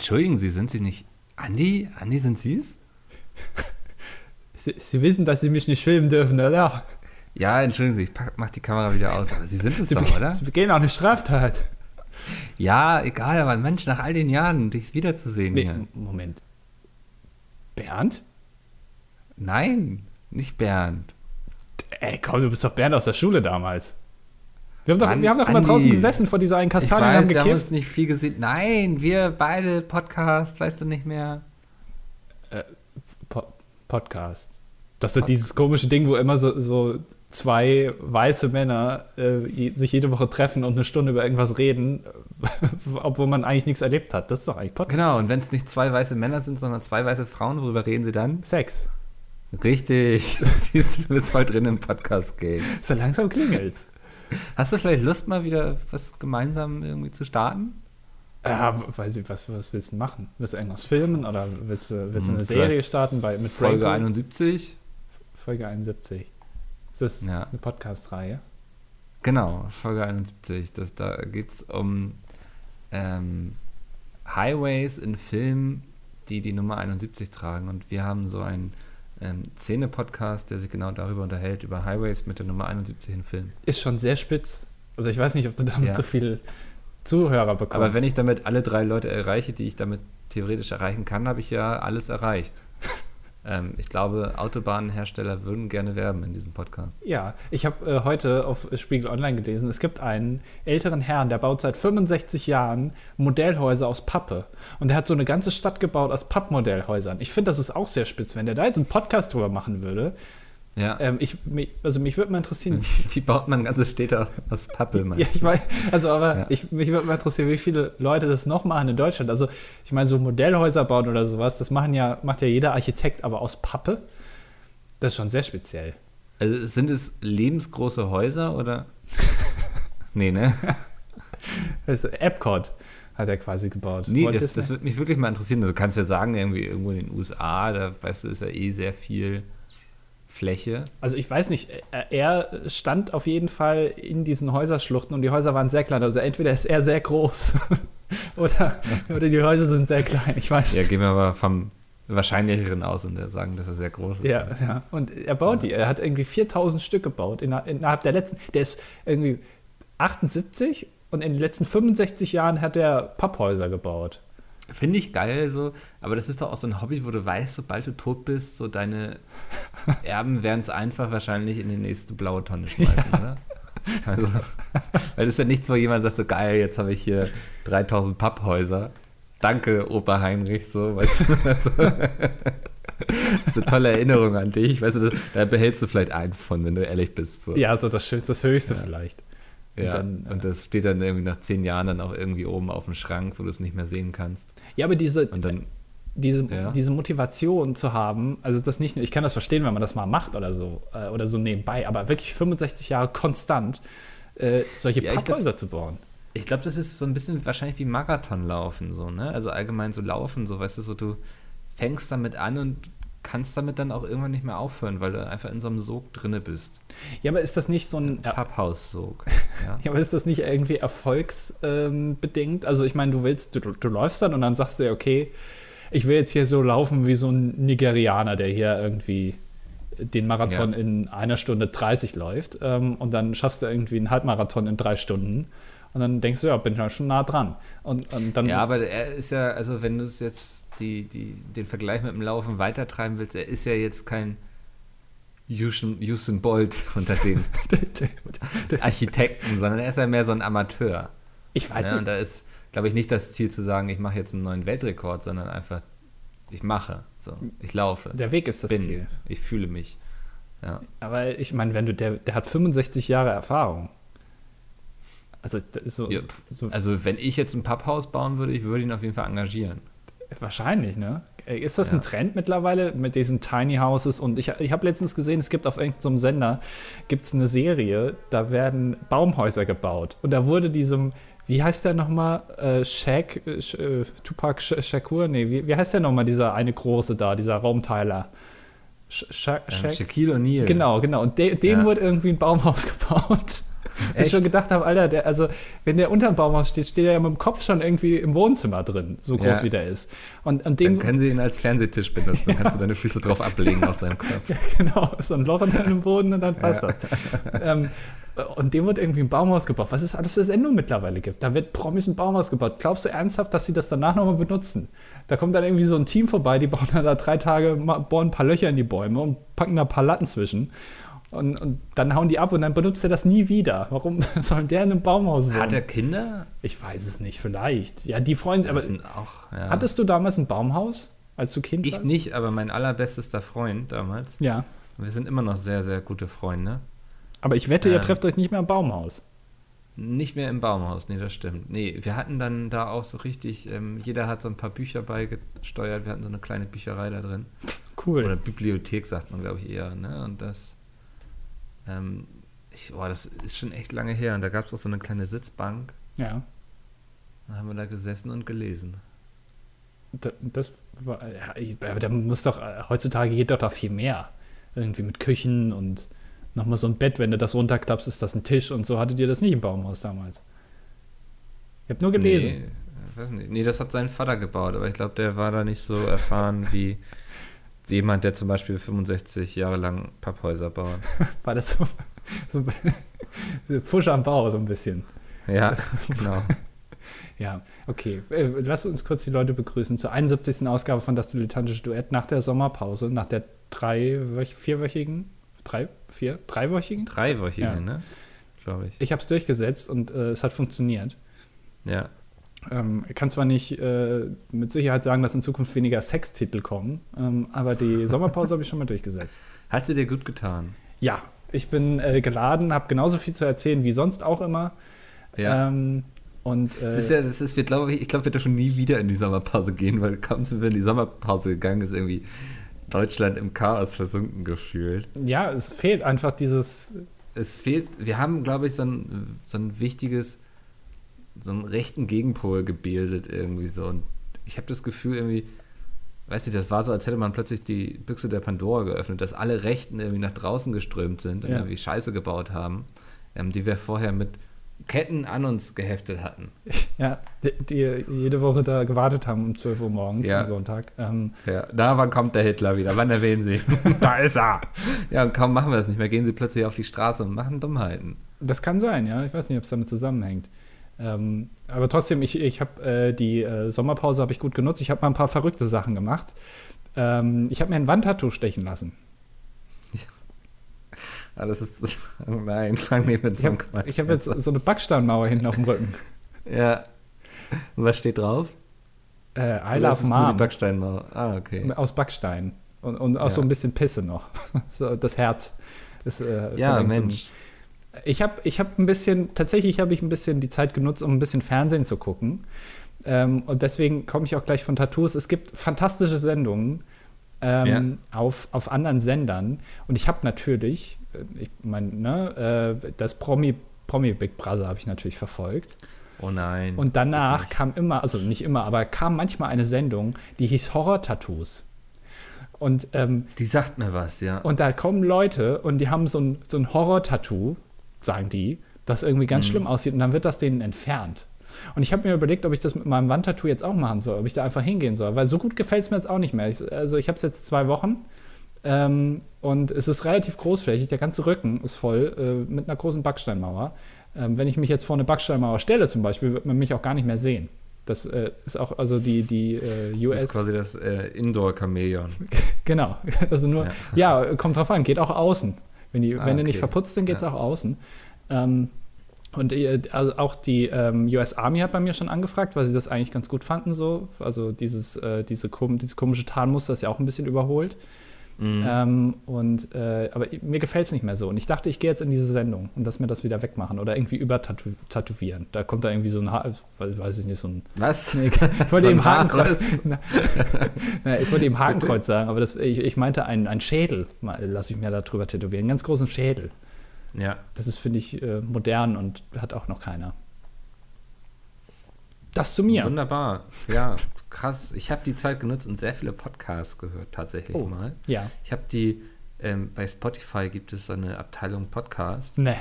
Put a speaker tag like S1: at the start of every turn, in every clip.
S1: Entschuldigen Sie, sind Sie nicht Andi? Andi, sind Sie's?
S2: Sie, Sie wissen, dass Sie mich nicht filmen dürfen, oder?
S1: Ja, entschuldigen Sie, ich pack, mach die Kamera wieder aus. Aber Sie sind es
S2: Sie,
S1: doch, oder?
S2: Sie begehen auch eine Straftat.
S1: Ja, egal, aber Mensch, nach all den Jahren, dich wiederzusehen
S2: Nee,
S1: hier.
S2: Moment. Bernd?
S1: Nein, nicht Bernd.
S2: Ey, komm, du bist doch Bernd aus der Schule damals. Wir haben doch,
S1: Mann,
S2: wir haben doch immer
S1: Andi.
S2: draußen gesessen vor dieser einen Kastanie und haben
S1: weiß, wir haben uns
S2: gekifft.
S1: nicht viel gesehen. Nein, wir beide Podcast, weißt du nicht mehr.
S2: Po Podcast. Das ist dieses komische Ding, wo immer so, so zwei weiße Männer äh, sich jede Woche treffen und eine Stunde über irgendwas reden, obwohl man eigentlich nichts erlebt hat. Das ist doch eigentlich Podcast.
S1: Genau, und wenn es nicht zwei weiße Männer sind, sondern zwei weiße Frauen, worüber reden sie dann?
S2: Sex.
S1: Richtig. Siehst du, du bist voll drin im Podcast-Game.
S2: So langsam klingelt's.
S1: Hast du vielleicht Lust, mal wieder was gemeinsam irgendwie zu starten?
S2: Ja, weiß ich, was, was willst du machen? Willst du irgendwas filmen oder willst du, willst du
S1: Hm,
S2: eine
S1: vielleicht
S2: Serie starten bei, mit
S1: Folge
S2: Brainpool?
S1: 71?
S2: Folge 71. Ist das
S1: Ja.
S2: eine Podcast-Reihe?
S1: Genau, Folge 71. Das, da geht es um ähm, Highways in Filmen, die die Nummer 71 tragen. Und wir haben so einen ähm, Szene-Podcast, der sich genau darüber unterhält, über Highways mit der Nummer 71 in Filmen.
S2: Ist schon sehr spitz. Also ich weiß nicht, ob du damit
S1: Ja.
S2: so viele Zuhörer bekommst.
S1: Aber wenn ich damit alle drei Leute erreiche, die ich damit theoretisch erreichen kann, habe ich ja alles erreicht. ähm, ich glaube, Autobahnhersteller würden gerne werben in diesem Podcast.
S2: Ja, ich habe äh, heute auf Spiegel Online gelesen, es gibt einen älteren Herrn, der baut seit 65 Jahren Modellhäuser aus Pappe. Und der hat so eine ganze Stadt gebaut aus Pappmodellhäusern. Ich finde, das ist auch sehr spitz. Wenn der da jetzt einen Podcast drüber machen würde,
S1: Ja.
S2: ähm, ich, mich, also mich würde mal interessieren.
S1: Wie, wie baut man ganze Städte aus Pappe?
S2: Ja, ich weiß, also aber
S1: Ja.
S2: ich, mich würde mal interessieren, wie viele Leute das noch machen in Deutschland. Also ich meine, so Modellhäuser bauen oder sowas, das machen ja, macht ja jeder Architekt, aber aus Pappe, das ist schon sehr speziell.
S1: Also sind es lebensgroße Häuser oder? nee, ne?
S2: Das ist Epcot hat er quasi gebaut.
S1: Nee,
S2: Walt
S1: das,
S2: Disney.
S1: das würde mich wirklich mal interessieren. Du kannst ja sagen, irgendwie irgendwo in den USA, da weißt du, ist ja eh sehr viel Fläche.
S2: Also ich weiß nicht, er- er stand auf jeden Fall in diesen Häuserschluchten und die Häuser waren sehr klein. Also entweder ist er sehr groß oder, oder die Häuser sind sehr klein. Ich weiß
S1: Ja, gehen wir aber vom Wahrscheinlicheren aus und sagen, dass er sehr groß ist.
S2: Ja, ja. Und er baut die. Er hat irgendwie 4000 Stück gebaut inner- innerhalb der letzten. Der ist irgendwie 78 und in den letzten 65 Jahren hat er Papphäuser gebaut.
S1: Finde ich geil so, aber das ist doch auch so ein Hobby, wo du weißt, sobald du tot bist, so deine Erben werden es einfach wahrscheinlich in die nächste blaue Tonne schmeißen, oder? Also, weil das ist ja nichts, wo jemand sagt, so geil, jetzt habe ich hier 3000 Papphäuser. Danke, Opa Heinrich, so, weißt du. Also, das ist eine tolle Erinnerung an dich, weißt du, das, da behältst du vielleicht eins von, wenn du ehrlich bist. So.
S2: Ja, so das Schönste, das Höchste vielleicht.
S1: Ja,
S2: Und dann,
S1: und das steht dann irgendwie nach zehn Jahren dann auch irgendwie oben auf dem Schrank, wo du es nicht mehr sehen kannst.
S2: Ja, aber diese,
S1: Und dann,
S2: diese,
S1: Ja.
S2: diese Motivation zu haben, also das nicht nur, ich kann das verstehen, wenn man das mal macht oder so, äh, oder so nebenbei, aber wirklich 65 Jahre konstant äh, solche
S1: Ja,
S2: Papphäuser zu bauen.
S1: ich glaube, das ist so ein bisschen wahrscheinlich wie Marathonlaufen, so, ne? Also allgemein so Laufen, so, weißt du, so du fängst damit an und kannst damit dann auch irgendwann nicht mehr aufhören, weil du einfach in so einem Sog drinne bist.
S2: Ja, aber ist das nicht so ein
S1: Papphaussog. Ja.
S2: Ja, aber ist das nicht irgendwie erfolgsbedingt? Bedingt? also ich meine, du willst, du, du läufst dann und dann sagst du ja, okay, ich will jetzt hier so laufen wie so ein Nigerianer, der hier irgendwie den Marathon
S1: Ja.
S2: in einer Stunde 30 läuft ähm, und dann schaffst du irgendwie einen Halbmarathon in drei Stunden und dann denkst du, ja, bin ich ja schon nah dran. Und, und dann,
S1: ja, aber er ist ja, also wenn du es jetzt die, die, den Vergleich mit dem Laufen weitertreiben willst, er ist ja jetzt kein Usain, Usain Bolt unter den Architekten, sondern er ist ja mehr so ein Amateur.
S2: ich weiß
S1: Ja, und
S2: nicht,
S1: da ist, glaube ich, nicht das Ziel zu sagen, ich mache jetzt einen neuen Weltrekord, sondern einfach, ich mache. So, ich laufe.
S2: der Weg ist das
S1: bin.
S2: Ziel.
S1: Ich fühle mich. Ja.
S2: Aber ich meine, wenn du, der, der hat 65 Jahre Erfahrung. Also so,
S1: Ja,
S2: so
S1: Also, wenn ich jetzt ein Papphaus bauen würde, ich würde ihn auf jeden Fall engagieren.
S2: Wahrscheinlich, ne? Äh, Ist das
S1: Ja.
S2: ein Trend mittlerweile mit diesen Tiny Houses? Und ich, ich habe letztens gesehen, es gibt auf irgendeinem Sender gibt's eine Serie, da werden Baumhäuser gebaut. Und da wurde diesem, wie heißt der nochmal? Äh, Shaq, äh, äh, Tupac Sh Shakur? Nee, wie, wie heißt der nochmal, dieser eine große da, dieser Raumteiler? Sh Sha
S1: Ähm,
S2: Shaq?
S1: Shaquille O'Neal.
S2: Genau, genau. Und de dem
S1: Ja.
S2: wurde irgendwie ein Baumhaus gebaut. Ich schon gedacht habe, Alter, der, also wenn der unter dem Baumhaus steht, steht er ja mit dem Kopf schon irgendwie im Wohnzimmer drin, so groß
S1: Ja.
S2: wie der ist. Und an dem,
S1: Dann können sie ihn als Fernsehtisch benutzen. Dann kannst du deine Füße drauf ablegen auf seinem Kopf.
S2: Ja, genau, so ein Loch in dem Boden und dann passt das. Ähm, und dem wird irgendwie ein Baumhaus gebaut. Was es alles für Sendungen mittlerweile gibt. Da wird Promis ein Baumhaus gebaut. Glaubst du ernsthaft, dass sie das danach nochmal benutzen? Da kommt dann irgendwie so ein Team vorbei, die bauen dann da drei Tage, bohren ein paar Löcher in die Bäume und packen da ein paar Latten zwischen. Und, und dann hauen die ab und dann benutzt er das nie wieder. Warum soll der in einem Baumhaus wohnen?
S1: Hat er Kinder?
S2: ich weiß es nicht, vielleicht. Ja, die freuen sich. Aber
S1: auch, ja.
S2: hattest du damals ein Baumhaus, als du Kind
S1: ich
S2: warst?
S1: nicht, aber mein allerbestester Freund damals.
S2: Ja.
S1: Wir sind immer noch sehr, sehr gute Freunde.
S2: Aber ich wette, ihr
S1: Ähm.
S2: trefft euch nicht mehr im Baumhaus.
S1: Nicht mehr im Baumhaus, nee, das stimmt. Nee, wir hatten dann da auch so richtig, ähm, jeder hat so ein paar Bücher beigesteuert, wir hatten so eine kleine Bücherei da drin.
S2: Cool.
S1: Oder Bibliothek sagt man, glaube ich, eher, ne? Und das, ähm, ich, boah, das ist schon echt lange her. Und da gab es auch so eine kleine Sitzbank.
S2: ja.
S1: Da haben wir da gesessen und gelesen.
S2: Da- Das war, ja, aber da muss doch, heutzutage geht doch da viel mehr. Irgendwie mit Küchen und nochmal so ein Bett, wenn du das runterklappst, ist das ein Tisch und so. Hattet ihr das nicht im Baumhaus damals? Ich habe nur gelesen.
S1: Nee, äh, weiß nicht. nee, das hat sein Vater gebaut, aber ich glaube, der war da nicht so erfahren wie jemand, der zum Beispiel 65 Jahre lang Papphäuser baut.
S2: War das so, so, so Pfusch am Bau, so ein bisschen.
S1: Ja, genau.
S2: Ja, okay. Äh, lass uns kurz die Leute begrüßen zur 71. Ausgabe von Das Dilettantische Duett nach der Sommerpause, nach der drei, vierwöchigen, drei, vier, dreiwöchigen?
S1: Dreiwöchige,
S2: Ja.
S1: ne? Glaube ich.
S2: Ich habe es durchgesetzt und äh, es hat funktioniert.
S1: Ja.
S2: Ähm, ich kann zwar nicht äh, mit Sicherheit sagen, dass in Zukunft weniger Sextitel kommen, ähm, aber die Sommerpause habe ich schon mal durchgesetzt.
S1: Hat sie dir gut getan?
S2: Ja, ich bin äh, geladen, habe genauso viel zu erzählen wie sonst auch immer.
S1: Ja.
S2: Ähm, und äh,
S1: Es ist ja, es ist, wir glaube ich, ich glaube, wir dürfen nie wieder in die Sommerpause gehen, weil kaum sind wir in die Sommerpause gegangen, ist irgendwie Deutschland im Chaos versunken gefühlt.
S2: ja, es fehlt einfach dieses.
S1: Es fehlt, wir haben, glaube ich, so ein, so ein wichtiges, so einen rechten Gegenpol gebildet irgendwie so. Und ich habe das Gefühl irgendwie, weißt du, das war so, als hätte man plötzlich die Büchse der Pandora geöffnet, dass alle Rechten irgendwie nach draußen geströmt sind und
S2: Ja.
S1: irgendwie Scheiße gebaut haben, ähm, die wir vorher mit Ketten an uns geheftet hatten.
S2: Ja, die, die jede Woche da gewartet haben um 12 Uhr morgens
S1: Ja.
S2: am Sonntag. Ähm,
S1: Ja, da wann kommt der Hitler wieder? Wann erwähnen Sie?
S2: da ist er!
S1: Ja, und kaum machen wir das nicht mehr, gehen sie plötzlich auf die Straße und machen Dummheiten.
S2: Das kann sein, ja. Ich weiß nicht, ob es damit zusammenhängt. Ähm, aber trotzdem, ich, ich habe äh, die äh, Sommerpause habe ich gut genutzt. Ich habe mal ein paar verrückte Sachen gemacht. Ähm, ich habe mir ein Wandtattoo stechen lassen.
S1: Ah, das ist. Oh nein, fang nicht mit
S2: Ich
S1: so einem
S2: habe
S1: Quatsch
S2: ich hab jetzt so eine Backsteinmauer hinten auf dem Rücken.
S1: Ja. Und was steht drauf?
S2: Äh, I
S1: Oder
S2: love Mom.
S1: Backsteinmauer. Ah, okay.
S2: Aus Backstein. Und, und auch
S1: Ja.
S2: so ein bisschen Pisse noch. so, das Herz. Ist, äh,
S1: Ja, Mensch.
S2: Ich habe ich hab ein bisschen, tatsächlich habe ich ein bisschen die Zeit genutzt, um ein bisschen Fernsehen zu gucken. Ähm, und deswegen komme ich auch gleich von Tattoos. Es gibt fantastische Sendungen ähm, auf, auf anderen Sendern. Und ich habe natürlich, äh, ich meine, ne, äh, das Promi, Promi Big Brother habe ich natürlich verfolgt.
S1: Oh nein.
S2: Und danach kam immer, also nicht immer, aber kam manchmal eine Sendung, die hieß Horror-Tattoos. Und ähm,
S1: Die sagt mir was, ja.
S2: und da kommen Leute und die haben so ein, so ein Horror-Tattoo, sagen die, das irgendwie ganz
S1: Mhm.
S2: schlimm aussieht und dann wird das denen entfernt. Und ich habe mir überlegt, ob ich das mit meinem Wandtattoo jetzt auch machen soll, ob ich da einfach hingehen soll, weil so gut gefällt es mir jetzt auch nicht mehr. Ich, also ich habe es jetzt zwei Wochen ähm, und es ist relativ großflächig, der ganze Rücken ist voll äh, mit einer großen Backsteinmauer. Ähm, wenn ich mich jetzt vor eine Backsteinmauer stelle zum Beispiel, wird man mich auch gar nicht mehr sehen. Das äh, ist auch, also die, die äh,
S1: Das
S2: US...
S1: ist quasi das äh, Indoor-Chamäleon.
S2: Genau, also nur, ja. kommt drauf an, geht auch außen. Wenn, die,
S1: Ah,
S2: wenn du nicht
S1: okay.
S2: verputzt, dann geht es
S1: Ja.
S2: auch außen. Ähm, und äh, also auch die ähm, US Army hat bei mir schon angefragt, weil sie das eigentlich ganz gut fanden so. Also dieses, äh, diese, kom dieses komische Tarnmuster ist ja auch ein bisschen überholt.
S1: Mhm.
S2: Ähm, und, äh, aber mir gefällt es nicht mehr so. Und ich dachte, ich gehe jetzt in diese Sendung und lass mir das wieder wegmachen oder irgendwie übertätowieren. Da kommt da irgendwie so ein, ha weiß ich nicht, so ein
S1: Was?
S2: Nee, ich wollte
S1: So ein
S2: eben Hakenkreuz. Na, ich wollte eben Hakenkreuz sagen, aber das, ich, ich meinte einen, einen Schädel, lasse ich mir da drüber tätowieren. Einen ganz großen Schädel.
S1: Ja.
S2: Das ist, finde ich, äh, modern und hat auch noch keiner. Das zu mir.
S1: Wunderbar. Ja, krass. Ich habe die Zeit genutzt und sehr viele Podcasts gehört, tatsächlich
S2: Oh.
S1: mal.
S2: Ja.
S1: Ich habe die, ähm, bei Spotify gibt es so eine Abteilung Podcast.
S2: Ne.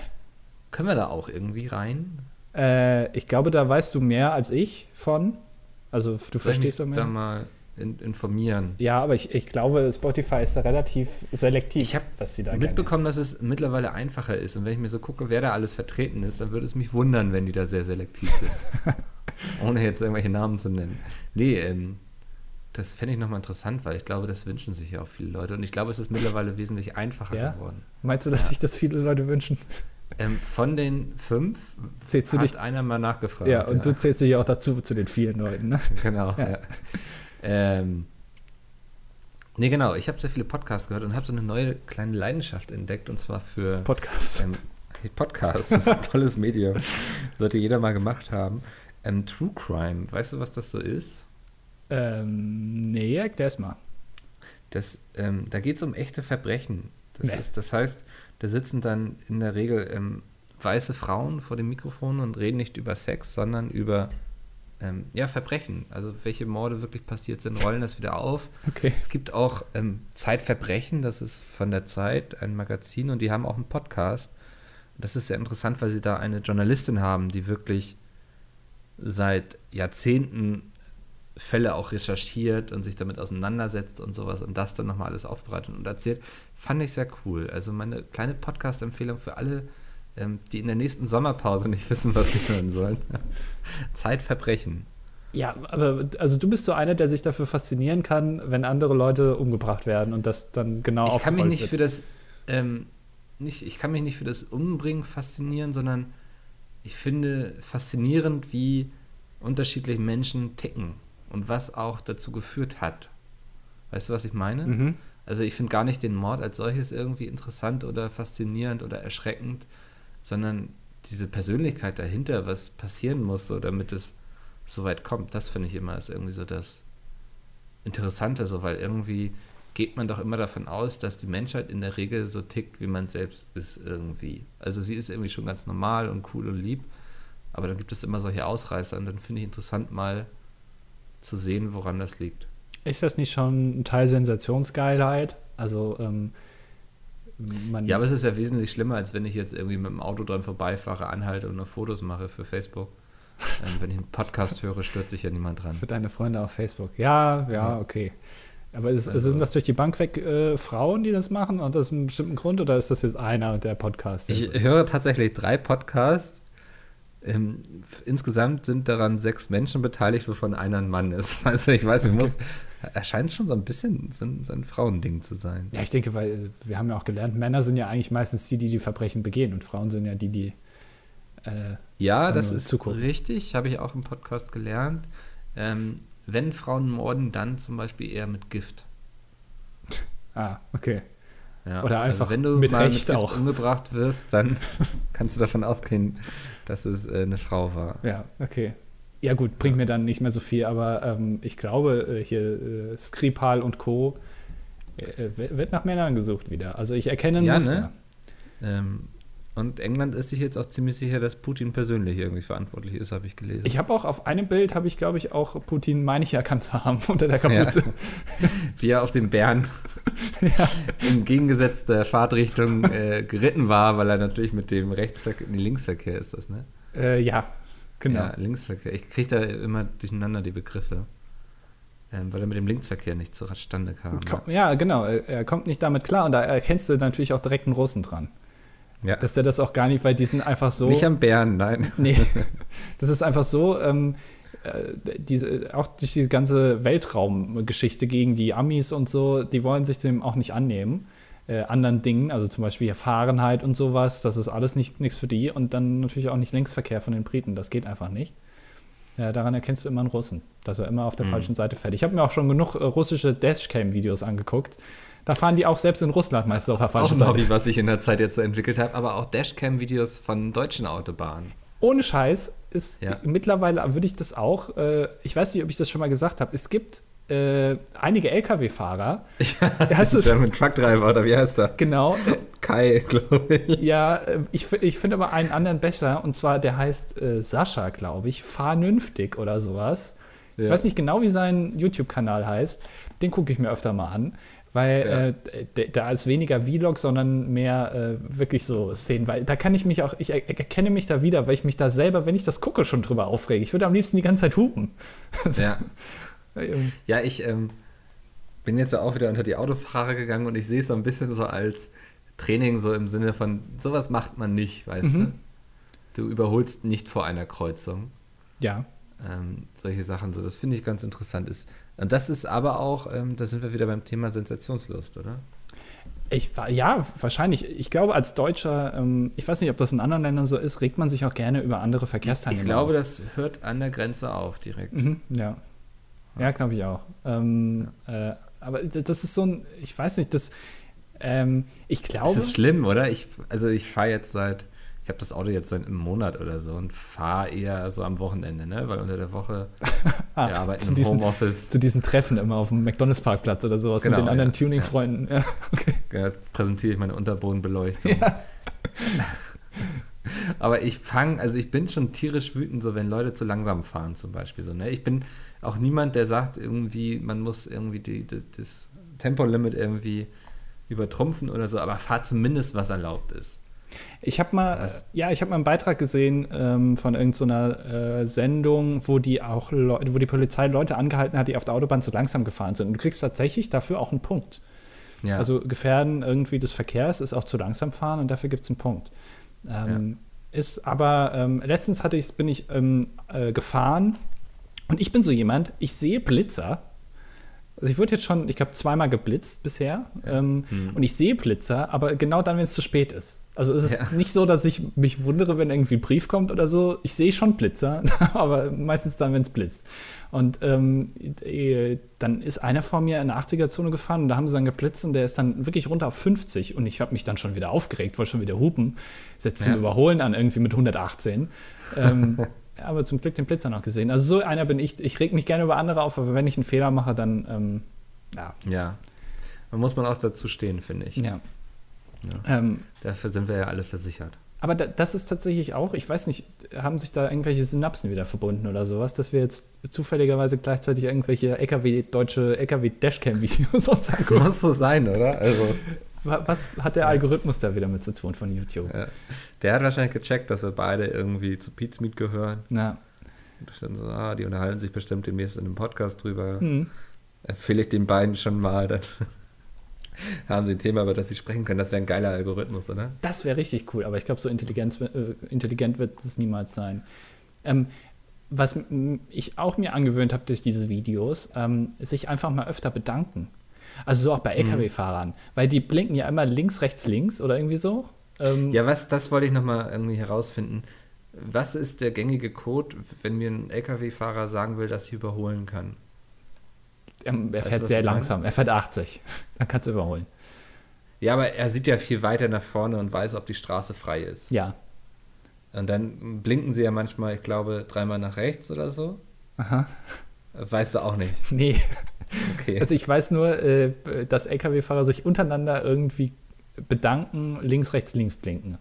S1: Können wir da auch irgendwie rein?
S2: Äh, ich glaube, da weißt du mehr als ich von. Also du
S1: Soll ich
S2: verstehst
S1: mich
S2: da
S1: mal in, informieren.
S2: Ja, aber ich, ich glaube, Spotify ist da relativ selektiv,
S1: Ich hab
S2: was sie da.
S1: Mitbekommen, dass es mittlerweile einfacher ist. Und wenn ich mir so gucke, wer da alles vertreten ist, dann würde es mich wundern, wenn die da sehr selektiv sind. Ohne jetzt irgendwelche Namen zu nennen. Nee, ähm, das fände ich nochmal interessant, weil ich glaube, das wünschen sich ja auch viele Leute. Und ich glaube, es ist mittlerweile wesentlich einfacher
S2: Ja?
S1: geworden.
S2: Meinst du, dass
S1: Ja.
S2: sich das viele Leute wünschen?
S1: Ähm, von den fünf
S2: Zählst du
S1: hat
S2: dich?
S1: einer mal nachgefragt.
S2: Ja, und du zählst dich ja auch dazu, zu den vielen Leuten, ne?
S1: Genau,
S2: Ja.
S1: ja. Ähm, nee, genau. Ich habe sehr viele Podcasts gehört und habe so eine neue kleine Leidenschaft entdeckt und zwar für
S2: Podcast.
S1: ähm, Podcasts. Das ist ein tolles Medium. Sollte jeder mal gemacht haben. Ähm, True Crime, weißt du, was das so ist?
S2: Ähm, nee, erklär's mal.
S1: Das, ähm, da geht es um echte Verbrechen. Das,
S2: Nee.
S1: ist, das heißt, da sitzen dann in der Regel ähm, weiße Frauen vor dem Mikrofon und reden nicht über Sex, sondern über ähm, ja, Verbrechen. Also welche Morde wirklich passiert sind, rollen das wieder auf.
S2: Okay.
S1: Es gibt auch ähm, Zeitverbrechen, das ist von der Zeit, ein Magazin und die haben auch einen Podcast. Das ist sehr interessant, weil sie da eine Journalistin haben, die wirklich seit Jahrzehnten Fälle auch recherchiert und sich damit auseinandersetzt und sowas und das dann nochmal alles aufbereitet und erzählt. Fand ich sehr cool. Also meine kleine Podcast-Empfehlung für alle, ähm, die in der nächsten Sommerpause nicht wissen, was sie hören sollen. Zeitverbrechen.
S2: Ja, aber also du bist so einer, der sich dafür faszinieren kann, wenn andere Leute umgebracht werden und das dann genau
S1: ich kann mich nicht
S2: wird.
S1: für das ähm, nicht, ich kann mich nicht für das Umbringen faszinieren, sondern ich finde faszinierend, wie unterschiedliche Menschen ticken und was auch dazu geführt hat. Weißt du, was ich meine?
S2: Mhm.
S1: Also ich finde gar nicht den Mord als solches irgendwie interessant oder faszinierend oder erschreckend, sondern diese Persönlichkeit dahinter, was passieren muss, so damit es so weit kommt, das finde ich immer ist irgendwie so das Interessante, so weil irgendwie geht man doch immer davon aus, dass die Menschheit in der Regel so tickt, wie man selbst ist irgendwie. Also sie ist irgendwie schon ganz normal und cool und lieb, aber dann gibt es immer solche Ausreißer und dann finde ich interessant mal zu sehen, woran das liegt.
S2: Ist das nicht schon ein Teil Sensationsgeilheit? Also, ähm, man.
S1: Ja, aber es ist ja wesentlich schlimmer, als wenn ich jetzt irgendwie mit dem Auto dran vorbeifahre, anhalte und noch Fotos mache für Facebook. ähm, wenn ich einen Podcast höre, stört sich ja niemand dran.
S2: Für deine Freunde auf Facebook. Ja, ja,
S1: Ja.
S2: okay. Aber ist,
S1: Also-
S2: sind das durch die Bank weg äh, Frauen, die das machen? Und das einen bestimmten Grund? Oder ist das jetzt einer der Podcasts?
S1: Ich
S2: ist?
S1: höre tatsächlich drei Podcasts. Ähm, insgesamt sind daran sechs Menschen beteiligt, wovon einer ein Mann ist. Also ich weiß, ich muss, erscheint schon so ein bisschen so ein, so ein Frauending zu sein.
S2: Ja, ich denke, weil wir haben ja auch gelernt, Männer sind ja eigentlich meistens die, die die Verbrechen begehen und Frauen sind ja die, die. Äh,
S1: Ja, das ist
S2: zugucken.
S1: richtig, habe ich auch im Podcast gelernt. Ähm, wenn Frauen morden, dann zum Beispiel eher mit Gift.
S2: ah, okay.
S1: Ja,
S2: Oder einfach
S1: also wenn du
S2: mit
S1: mal
S2: Recht
S1: mit Gift
S2: auch.
S1: umgebracht wirst, dann kannst du davon ausgehen, dass es äh, eine Frau war.
S2: Ja, okay. Ja, gut, bringt mir dann nicht mehr so viel, aber ähm, ich glaube, äh, hier äh, Skripal und Co. Äh, w- wird nach Männern gesucht wieder. Also ich erkenne ein
S1: Ja,
S2: Muster.
S1: ne? Ähm, und England ist sich jetzt auch ziemlich sicher, dass Putin persönlich irgendwie verantwortlich ist, habe ich gelesen.
S2: Ich habe auch auf einem Bild, habe ich glaube ich auch Putin, meine ich, erkannt zu haben unter der Kapuze.
S1: Wie er auf den Bären in gegengesetzter Fahrtrichtung äh, geritten war, weil er natürlich mit dem Rechtsverkehr, nee, Linksverkehr ist das, ne?
S2: Äh, ja, genau.
S1: Ja, Linksverkehr. Ich kriege da immer durcheinander die Begriffe. Ähm, weil er mit dem Linksverkehr nicht zustande kam.
S2: Komm, ja, genau. Er er kommt nicht damit klar und da erkennst du natürlich auch direkt einen Russen dran.
S1: Ja.
S2: Dass der das auch gar nicht, weil die sind einfach so.
S1: Nicht am Bären, nein.
S2: Nee, das ist einfach so, ähm, äh, diese, auch durch diese ganze Weltraumgeschichte gegen die Amis und so, die wollen sich dem auch nicht annehmen. Äh, anderen Dingen, also zum Beispiel Fahrenheit und sowas, das ist alles nicht nichts für die und dann natürlich auch nicht Linksverkehr von den Briten, das geht einfach nicht. Ja, daran erkennst du immer einen Russen, dass er immer auf der
S1: Mhm.
S2: falschen Seite fährt. Ich habe mir auch schon genug äh, russische Dashcam-Videos angeguckt. Da fahren die auch selbst in Russland meistens auf der
S1: Auch
S2: falschen
S1: ein
S2: Seite.
S1: Hobby, was ich in der Zeit jetzt so entwickelt habe, aber auch Dashcam-Videos von deutschen Autobahnen.
S2: ohne Scheiß ist
S1: Ja.
S2: mittlerweile würde ich das auch, äh, ich weiß nicht, ob ich das schon mal gesagt habe, es gibt äh, einige Lkw-Fahrer, heißt es,
S1: German Truckdriver, oder wie heißt der?
S2: genau,
S1: Kai, glaube ich.
S2: ja, äh, ich, ich finde aber einen anderen besser, und zwar der heißt äh, Sascha, glaube ich, Fahrnünftig oder sowas. Ich
S1: Ja.
S2: weiß nicht genau, wie sein YouTube-Kanal heißt. Den gucke ich mir öfter mal an. Weil ja. äh, da ist weniger Vlog, sondern mehr äh, wirklich so Szenen, weil da kann ich mich auch, ich erkenne mich da wieder, weil ich mich da selber, wenn ich das gucke, schon drüber aufrege. Ich würde am liebsten die ganze Zeit hupen.
S1: Ja. ja, ich ähm, bin jetzt auch wieder unter die Autofahrer gegangen und ich sehe es so ein bisschen so als Training, so im Sinne von, sowas macht man nicht, weißt mhm. du? Du überholst nicht vor einer Kreuzung.
S2: Ja.
S1: Ähm, solche Sachen, so, das finde ich ganz interessant. Ist, und das ist aber auch, ähm, da sind wir wieder beim Thema Sensationslust, oder?
S2: Ich, ja, wahrscheinlich. Ich glaube, als Deutscher, ähm, ich weiß nicht, ob das in anderen Ländern so ist, regt man sich auch gerne über andere Verkehrsteilnehmer.
S1: Ich glaube, auf. das hört an der Grenze auf direkt.
S2: Mhm, ja. Ja, glaube ich auch. Ähm, ja. äh, aber das ist so ein, ich weiß nicht, das, ähm, ich glaube.
S1: Das ist schlimm, oder? Ich, also ich fahre jetzt seit ich habe das Auto jetzt seit einem Monat oder so und fahre eher so am Wochenende, ne? weil unter der Woche
S2: ah, wir arbeiten im diesen, Homeoffice. Zu diesen Treffen immer auf dem McDonalds-Parkplatz oder sowas genau, mit den anderen ja, Tuning-Freunden. Ja. Ja,
S1: okay. ja, präsentiere ich meine Unterbodenbeleuchtung. Aber ich fange, also ich bin schon tierisch wütend, so wenn Leute zu langsam fahren zum Beispiel. So, ne? Ich bin auch niemand, der sagt irgendwie, man muss irgendwie die, die, das Tempolimit irgendwie übertrumpfen oder so, aber fahr zumindest, was erlaubt ist.
S2: Ich habe mal, Was? ja, ich habe mal einen Beitrag gesehen ähm, von irgendeiner so äh, Sendung, wo die auch Leute, wo die Polizei Leute angehalten hat, die auf der Autobahn zu langsam gefahren sind. Und du kriegst tatsächlich dafür auch einen Punkt. Ja. Also Gefährden irgendwie des Verkehrs ist auch zu langsam fahren und dafür gibt es einen Punkt. Ähm, ja. Ist aber, ähm, letztens hatte ich, bin ich ähm, äh, gefahren und ich bin so jemand, ich sehe Blitzer also ich wurde jetzt schon, ich glaube, zweimal geblitzt bisher. Ähm, hm. Und ich sehe Blitzer, aber genau dann, wenn es zu spät ist. Also es ist ja. nicht so, dass ich mich wundere, wenn irgendwie ein Brief kommt oder so. Ich sehe schon Blitzer, aber meistens dann, wenn es blitzt. Und ähm, äh, dann ist einer vor mir in der 80er-Zone gefahren und da haben sie dann geblitzt und der ist dann wirklich runter auf 50 und ich habe mich dann schon wieder aufgeregt, wollte schon wieder hupen, setzt ja. zum Überholen an irgendwie mit 118. ähm, aber zum Glück den Blitzer noch gesehen. Also so einer bin ich. Ich reg mich gerne über andere auf, aber wenn ich einen Fehler mache, dann ähm, ja.
S1: Ja. Man muss man auch dazu stehen, finde ich.
S2: Ja.
S1: Ja. Ähm, Dafür sind wir ja alle versichert.
S2: Aber da, das ist tatsächlich auch, ich weiß nicht, haben sich da irgendwelche Synapsen wieder verbunden oder sowas, dass wir jetzt zufälligerweise gleichzeitig irgendwelche LKW, deutsche LKW-Dashcam-Videos uns
S1: angucken. Muss so sein, oder? Also.
S2: Was hat der Algorithmus da wieder mit zu tun von YouTube? Ja.
S1: Der hat wahrscheinlich gecheckt, dass wir beide irgendwie zu Pete's Meet gehören.
S2: Ja.
S1: Und dann so, ah, die unterhalten sich bestimmt demnächst in einem Podcast drüber. Hm. Empfehle ich den beiden schon mal, dann haben sie ein Thema, über das sie sprechen können. Das wäre ein geiler Algorithmus, oder?
S2: Das wäre richtig cool, aber ich glaube, so intelligent, äh, intelligent wird es niemals sein. Ähm, was ich auch mir angewöhnt habe durch diese Videos, ähm, sich einfach mal öfter bedanken. Also so auch bei mhm. LKW-Fahrern, weil die blinken ja immer links, rechts, links oder irgendwie so.
S1: Ähm, ja, was, das wollte ich nochmal irgendwie herausfinden. Was ist der gängige Code, wenn mir ein LKW-Fahrer sagen will, dass ich überholen kann?
S2: Er, er fährt sehr langsam, er fährt 80. Dann kannst du überholen.
S1: Ja, aber er sieht ja viel weiter nach vorne und weiß, ob die Straße frei ist.
S2: Ja.
S1: Und dann blinken sie ja manchmal, ich glaube, dreimal nach rechts oder so.
S2: Aha.
S1: Weißt du auch nicht?
S2: Nee. Okay. Also ich weiß nur, äh, dass Lkw-Fahrer sich untereinander irgendwie bedanken, links, rechts, links blinken.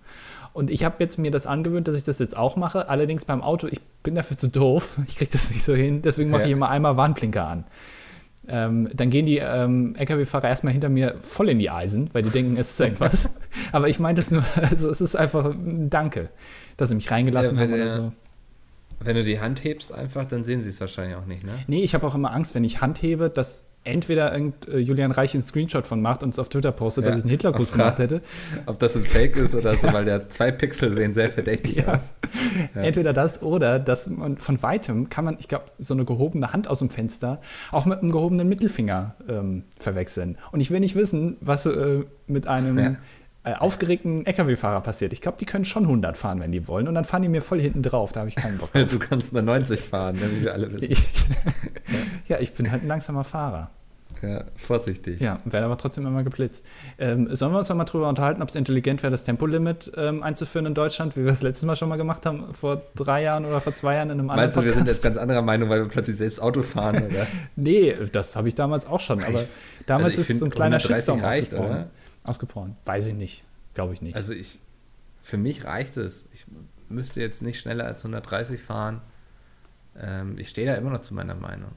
S2: Und ich habe jetzt mir das angewöhnt, dass ich das jetzt auch mache. Allerdings beim Auto, ich bin dafür zu doof. Ich kriege das nicht so hin. Deswegen mache ja. ich immer einmal Warnblinker an. Ähm, dann gehen die ähm, Lkw-Fahrer erstmal hinter mir voll in die Eisen, weil die denken, es ist irgendwas. Aber ich meine das nur, also es ist einfach ein Danke, dass sie mich reingelassen ja, haben oder so.
S1: Wenn du die Hand hebst einfach, dann sehen sie es wahrscheinlich auch nicht, ne?
S2: Nee, ich habe auch immer Angst, wenn ich Hand hebe, dass entweder irgend, äh, Julian Reich einen Screenshot von macht und es auf Twitter postet, ja, dass ich einen Hitlergruß gemacht hätte.
S1: Ob das ein Fake ist oder so, weil der zwei Pixel sehen sehr verdächtig ja. aus.
S2: Ja. Entweder das oder dass man von weitem kann man, ich glaube, so eine gehobene Hand aus dem Fenster auch mit einem gehobenen Mittelfinger ähm, verwechseln. Und ich will nicht wissen, was äh, mit einem äh, aufgeregten LKW-Fahrer passiert. Ich glaube, die können schon 100 fahren, wenn die wollen. Und dann fahren die mir voll hinten drauf. Da habe ich keinen Bock
S1: drauf. du kannst nur 90 fahren, ne, wie wir alle wissen.
S2: ja, ich bin halt ein langsamer Fahrer.
S1: Ja, vorsichtig.
S2: Ja, werden aber trotzdem immer geblitzt. Ähm, sollen wir uns noch mal drüber unterhalten, ob es intelligent wäre, das Tempolimit ähm, einzuführen in Deutschland, wie wir es letztes Mal schon mal gemacht haben, vor drei Jahren oder vor zwei Jahren in einem
S1: anderen Meinst du, wir sind jetzt ganz anderer Meinung, weil wir plötzlich selbst Auto fahren, oder?
S2: nee, das habe ich damals auch schon, aber damals also ist so ein kleiner Shitstorm reicht. Oder? Ausgebrochen. Weiß ich nicht. Glaube ich nicht.
S1: Also ich, für mich reicht es. Ich müsste jetzt nicht schneller als 130 fahren. Ähm, ich stehe da immer noch zu meiner Meinung.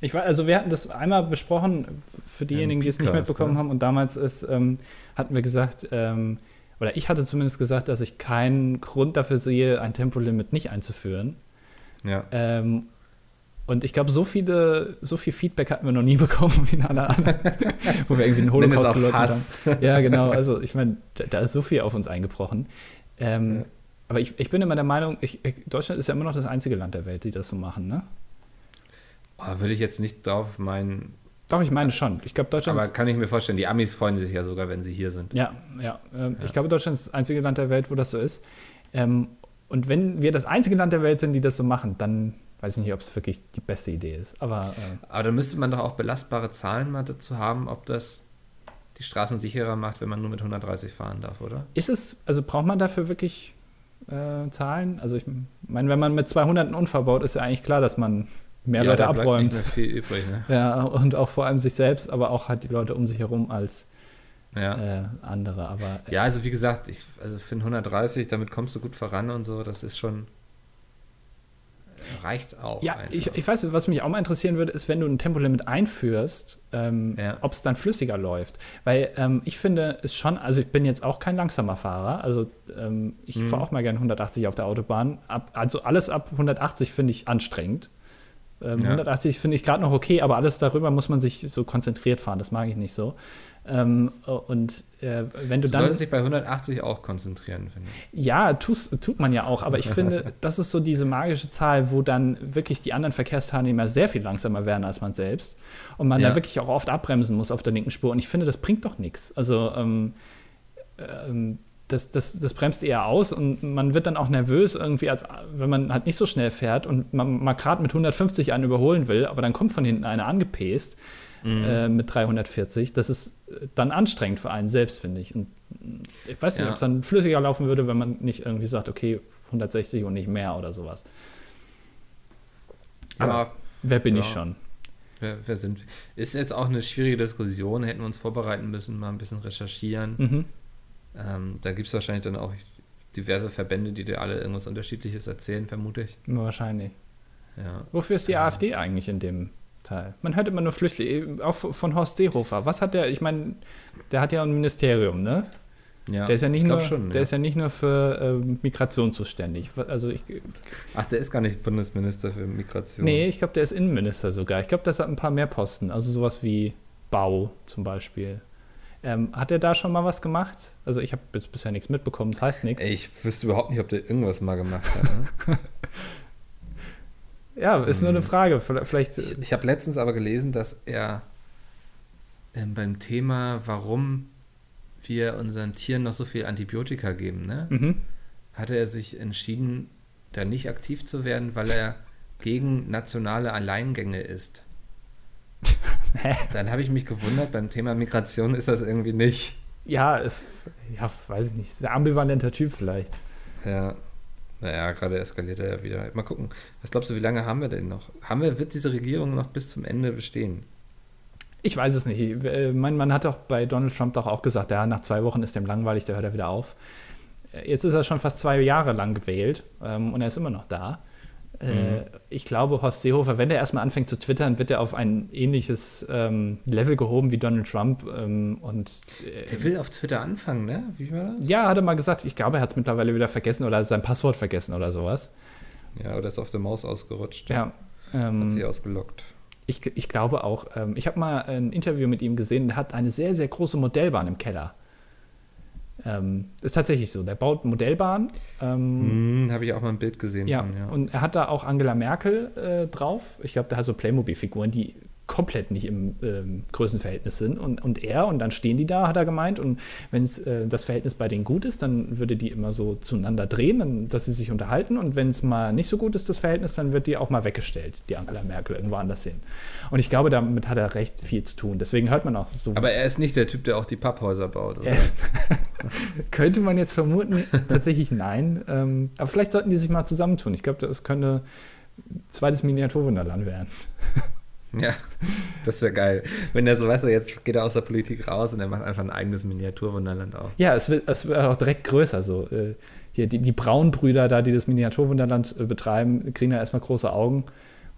S2: Ich war, also wir hatten das einmal besprochen, für diejenigen, die es nicht mitbekommen
S1: ne?
S2: haben. Und damals ist, ähm, hatten wir gesagt, ähm, oder ich hatte zumindest gesagt, dass ich keinen Grund dafür sehe, ein Tempolimit nicht einzuführen.
S1: Ja.
S2: Ähm, und ich glaube, so viele, so viel Feedback hatten wir noch nie bekommen wie in einer anderen, wo wir irgendwie
S1: es
S2: Holocaust geleugnet haben. Ja, genau. Also ich meine, da, da ist so viel auf uns eingebrochen. Ähm,
S1: Ja.
S2: Aber ich, ich bin immer der Meinung, ich, Deutschland ist ja immer noch das einzige Land der Welt, die das so machen, ne?
S1: Oh, würde ich jetzt nicht drauf meinen.
S2: Doch, ich meine schon. Ich glaube, Deutschland.
S1: Aber kann ich mir vorstellen, die Amis freuen sich ja sogar, wenn sie hier sind.
S2: ja, ja, ähm,
S1: Ja.
S2: Ich glaube, Deutschland ist das einzige Land der Welt, wo das so ist. Ähm, und wenn wir das einzige Land der Welt sind, die das so machen, dann weiß ich nicht, ob es wirklich die beste Idee ist. Aber äh,
S1: Aber dann müsste man doch auch belastbare Zahlen mal dazu haben, ob das die Straßen sicherer macht, wenn man nur mit 130 fahren darf, oder?
S2: ist es, also braucht man dafür wirklich äh, Zahlen? Also ich meine, wenn man mit 200 einen Unfall baut, ist ja eigentlich klar, dass man mehr Leute
S1: da bleibt
S2: abräumt.
S1: Viel übrig, ne?
S2: Ja, und auch vor allem sich selbst, aber auch halt die Leute um sich herum als
S1: Ja.
S2: äh, andere. Aber äh,
S1: Ja, also wie gesagt, ich, also für 130, damit kommst du gut voran und so, das ist schon. Reicht auch.
S2: ja,
S1: einfach.
S2: ich, ich weiß, was mich auch mal interessieren würde, ist, wenn du ein Tempolimit einführst, ähm,
S1: Ja.
S2: ob es dann flüssiger läuft. Weil ähm, ich finde es schon, also ich bin jetzt auch kein langsamer Fahrer, also ähm, ich
S1: Mhm.
S2: fahre auch mal gerne 180 auf der Autobahn. Ab, also alles ab 180 finde ich anstrengend. Ähm,
S1: Ja.
S2: 180 finde ich gerade noch okay, aber alles darüber muss man sich so konzentriert fahren, das mag ich nicht so. Ähm, und äh, wenn du
S1: du
S2: dann.
S1: solltest dich bei 180 auch konzentrieren, finde ich.
S2: Ja, tust, tut man ja auch, aber ich finde, das ist so diese magische Zahl, wo dann wirklich die anderen Verkehrsteilnehmer sehr viel langsamer werden als man selbst und man
S1: Ja.
S2: da wirklich auch oft abbremsen muss auf der linken Spur. Und ich finde, das bringt doch nichts. Also ähm, ähm, das, das, das bremst eher aus und man wird dann auch nervös irgendwie, als wenn man halt nicht so schnell fährt und man mal gerade mit 150 einen überholen will, aber dann kommt von hinten einer angepäst äh, mit 340. Das ist äh, dann anstrengend für einen selbst, finde ich. Und äh, ich weiß nicht,
S1: Ja.
S2: ob es dann flüssiger laufen würde, wenn man nicht irgendwie sagt, okay, 160 und nicht mehr oder sowas.
S1: Aber
S2: Wer bin
S1: Ja.
S2: ich schon?
S1: wer, wer sind? Ist jetzt auch eine schwierige Diskussion, hätten wir uns vorbereiten müssen, mal ein bisschen recherchieren.
S2: Mhm.
S1: Ähm, da gibt es wahrscheinlich dann auch diverse Verbände, die dir alle irgendwas Unterschiedliches erzählen, vermute ich.
S2: Wahrscheinlich.
S1: Ja.
S2: Wofür ist die
S1: Ja.
S2: AfD eigentlich in dem Teil? Man hört immer nur Flüchtlinge, auch von Horst Seehofer. Was hat der, ich meine, der hat ja ein Ministerium, ne?
S1: ja.
S2: Der ist ja nicht nur,
S1: schon,
S2: der
S1: ja.
S2: ist ja nicht nur für ähm, Migration zuständig. Also ich,
S1: Ach, der ist gar nicht Bundesminister für Migration.
S2: nee, ich glaube, der ist Innenminister sogar. Ich glaube, das hat ein paar mehr Posten. Also sowas wie Bau zum Beispiel. Ähm, hat er da schon mal was gemacht? Also ich habe jetzt bisher nichts mitbekommen, das heißt nichts.
S1: Ey, ich wüsste überhaupt nicht, ob der irgendwas mal gemacht hat. Ne?
S2: Ja, ist nur eine Frage. Vielleicht.
S1: Ich, ich habe letztens aber gelesen, dass er ähm, beim Thema, warum wir unseren Tieren noch so viel Antibiotika geben, ne,
S2: mhm.
S1: hatte er sich entschieden, da nicht aktiv zu werden, weil er gegen nationale Alleingänge ist. Dann habe ich mich gewundert, beim Thema Migration ist das irgendwie nicht.
S2: Ja, ist, ja, weiß ich nicht. Ein ambivalenter Typ vielleicht.
S1: Ja. Naja, gerade eskaliert er ja wieder. Mal gucken. Was glaubst du, wie lange haben wir denn noch? Haben wir, wird diese Regierung noch bis zum Ende bestehen?
S2: Ich weiß es nicht. Äh, Mein Mann hat doch bei Donald Trump doch auch gesagt, ja, nach zwei Wochen ist dem langweilig, da hört er wieder auf. Äh, Jetzt ist er schon fast zwei Jahre lang gewählt ähm, und er ist immer noch da. Äh, ich glaube, Horst Seehofer, wenn er erstmal anfängt zu twittern, wird er auf ein ähnliches ähm, Level gehoben wie Donald Trump. Ähm, und äh,
S1: Der will auf Twitter anfangen, ne? Wie war das?
S2: ja, hat er mal gesagt, ich glaube, er hat es mittlerweile wieder vergessen oder sein Passwort vergessen oder sowas.
S1: Ja, oder ist auf der Maus ausgerutscht.
S2: Ja. Ähm,
S1: Hat sie ausgelockt.
S2: Ich, ich glaube auch. Ähm, ich habe mal ein Interview mit ihm gesehen, der hat eine sehr, sehr große Modellbahn im Keller. Ähm, ist tatsächlich so. Der baut Modellbahnen. Ähm,
S1: Hm, habe ich auch mal ein Bild gesehen
S2: ja,
S1: von, ja.
S2: und er hat da auch Angela Merkel äh, drauf. Ich glaube, der hat so Playmobil-Figuren, die komplett nicht im ähm, Größenverhältnis sind. Und, und er, und dann stehen die da, hat er gemeint. Und wenn äh, das Verhältnis bei denen gut ist, dann würde die immer so zueinander drehen, dann, dass sie sich unterhalten. Und wenn es mal nicht so gut ist, das Verhältnis, dann wird die auch mal weggestellt, die Angela Merkel, irgendwo anders hin. Und ich glaube, damit hat er recht viel zu tun. Deswegen hört man auch so.
S1: Aber er ist nicht der Typ, der auch die Papphäuser baut, oder?
S2: Könnte man jetzt vermuten, tatsächlich nein. Ähm, aber vielleicht sollten die sich mal zusammentun. Ich glaube, das könnte zweites Miniaturwunderland werden.
S1: Ja, das wäre geil. Wenn er so, weißt du, jetzt geht er aus der Politik raus und er macht einfach ein eigenes Miniaturwunderland auf.
S2: Ja, es wird, es wird auch direkt größer. So. Äh, hier, die, die Braunbrüder da, die das Miniaturwunderland äh, betreiben, kriegen da erstmal große Augen.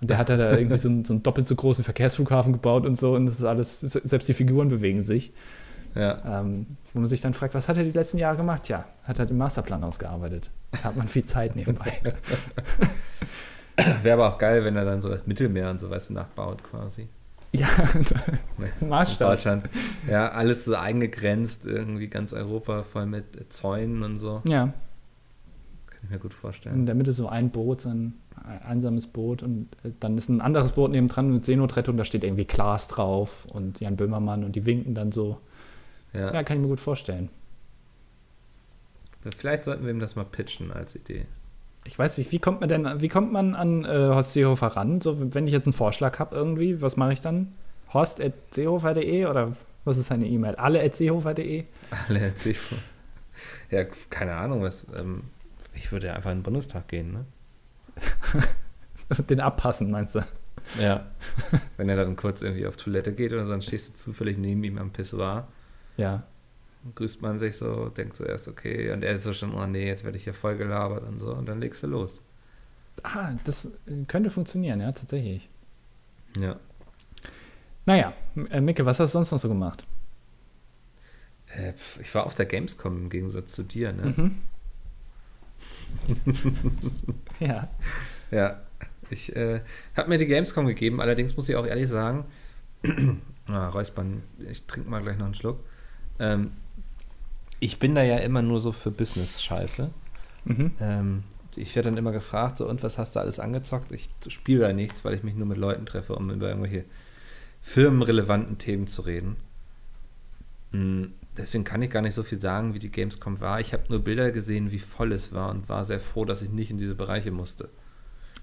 S2: Und der hat da irgendwie so einen, so einen doppelt so großen Verkehrsflughafen gebaut und so und das ist alles, selbst die Figuren bewegen sich.
S1: Ja.
S2: Ähm, wo man sich dann fragt, was hat er die letzten Jahre gemacht? Ja, hat er den Masterplan ausgearbeitet. Da hat man viel Zeit nebenbei.
S1: Wäre aber auch geil, wenn er dann so das Mittelmeer und so du, nachbaut quasi.
S2: ja, Maßstab.
S1: Deutschland. Ja, alles so eingegrenzt, irgendwie ganz Europa voll mit Zäunen und so.
S2: Ja,
S1: Kann ich mir gut
S2: in
S1: vorstellen.
S2: der Mitte so ein Boot, so ein einsames Boot und äh, dann ist ein anderes Boot nebendran mit Seenotrettung, da steht irgendwie Klaas drauf und Jan Böhmermann und die winken dann so.
S1: Ja.
S2: Ja, kann ich mir gut vorstellen.
S1: Vielleicht sollten wir ihm das mal pitchen als Idee.
S2: Ich weiß nicht, wie kommt man denn, wie kommt man an äh, Horst Seehofer ran? So, wenn ich jetzt einen Vorschlag habe irgendwie, was mache ich dann? Horst.seehofer.de oder was ist seine E-Mail? Alle.seehofer.de?
S1: Alle erzählen. Ja, keine Ahnung, was. Ähm, ich würde ja einfach in den Bundestag gehen, ne?
S2: Den abpassen, meinst du?
S1: Ja. Wenn er dann kurz irgendwie auf Toilette geht oder so, dann stehst du zufällig neben ihm am Pissoir,
S2: Ja.
S1: Grüßt man sich so, denkt so erst, okay, und er ist so schon, oh nee, jetzt werde ich hier voll gelabert und so, und dann legst du los.
S2: Ah, das äh, könnte funktionieren, ja, tatsächlich.
S1: Ja.
S2: Naja, äh, Micke, was hast du sonst noch so gemacht?
S1: Äh, pf, ich war auf der Gamescom im Gegensatz zu dir, ne?
S2: Mhm. ja.
S1: Ja, ich äh, habe mir die Gamescom gegeben, allerdings muss ich auch ehrlich sagen, ah, Räuspern, ich trinke mal gleich noch einen Schluck. Ähm, ich bin da ja immer nur so für Business-Scheiße.
S2: Mhm.
S1: Ähm, ich werde dann immer gefragt, so, und was hast du alles angezockt? Ich spiele da nichts, weil ich mich nur mit Leuten treffe, um über irgendwelche firmenrelevanten Themen zu reden. Mm, Deswegen kann ich gar nicht so viel sagen, wie die Gamescom war. Ich habe nur Bilder gesehen, wie voll es war und war sehr froh, dass ich nicht in diese Bereiche musste.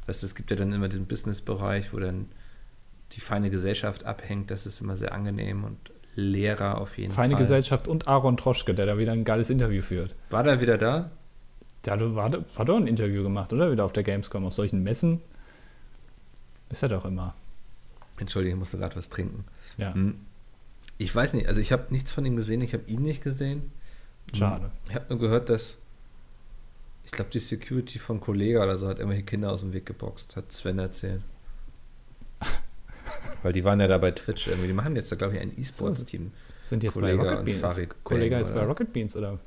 S1: Das, heißt, es gibt ja dann immer den Business-Bereich, wo dann die feine Gesellschaft abhängt. Das ist immer sehr angenehm und Lehrer auf jeden
S2: Feine
S1: Fall.
S2: Gesellschaft und Aaron Troschke, der da wieder ein geiles Interview führt.
S1: War da wieder da?
S2: Der hat, war, hat doch ein Interview gemacht, oder? Wieder auf der Gamescom, auf solchen Messen. Ist er doch immer.
S1: Entschuldigung, ich musste gerade was trinken.
S2: Ja,
S1: Hm. Ich weiß nicht, also ich habe nichts von ihm gesehen, ich habe ihn nicht gesehen.
S2: schade.
S1: Ich habe nur gehört, dass ich glaube, die Security von Kollega oder so hat irgendwelche Kinder aus dem Weg geboxt, hat Sven erzählt. Weil die waren ja da bei Twitch irgendwie. Die machen jetzt da, glaube ich, ein E-Sports-Team.
S2: Sind jetzt
S1: Kollega
S2: bei Rocket Beans. Kollege jetzt bei? Rocket Beans, oder?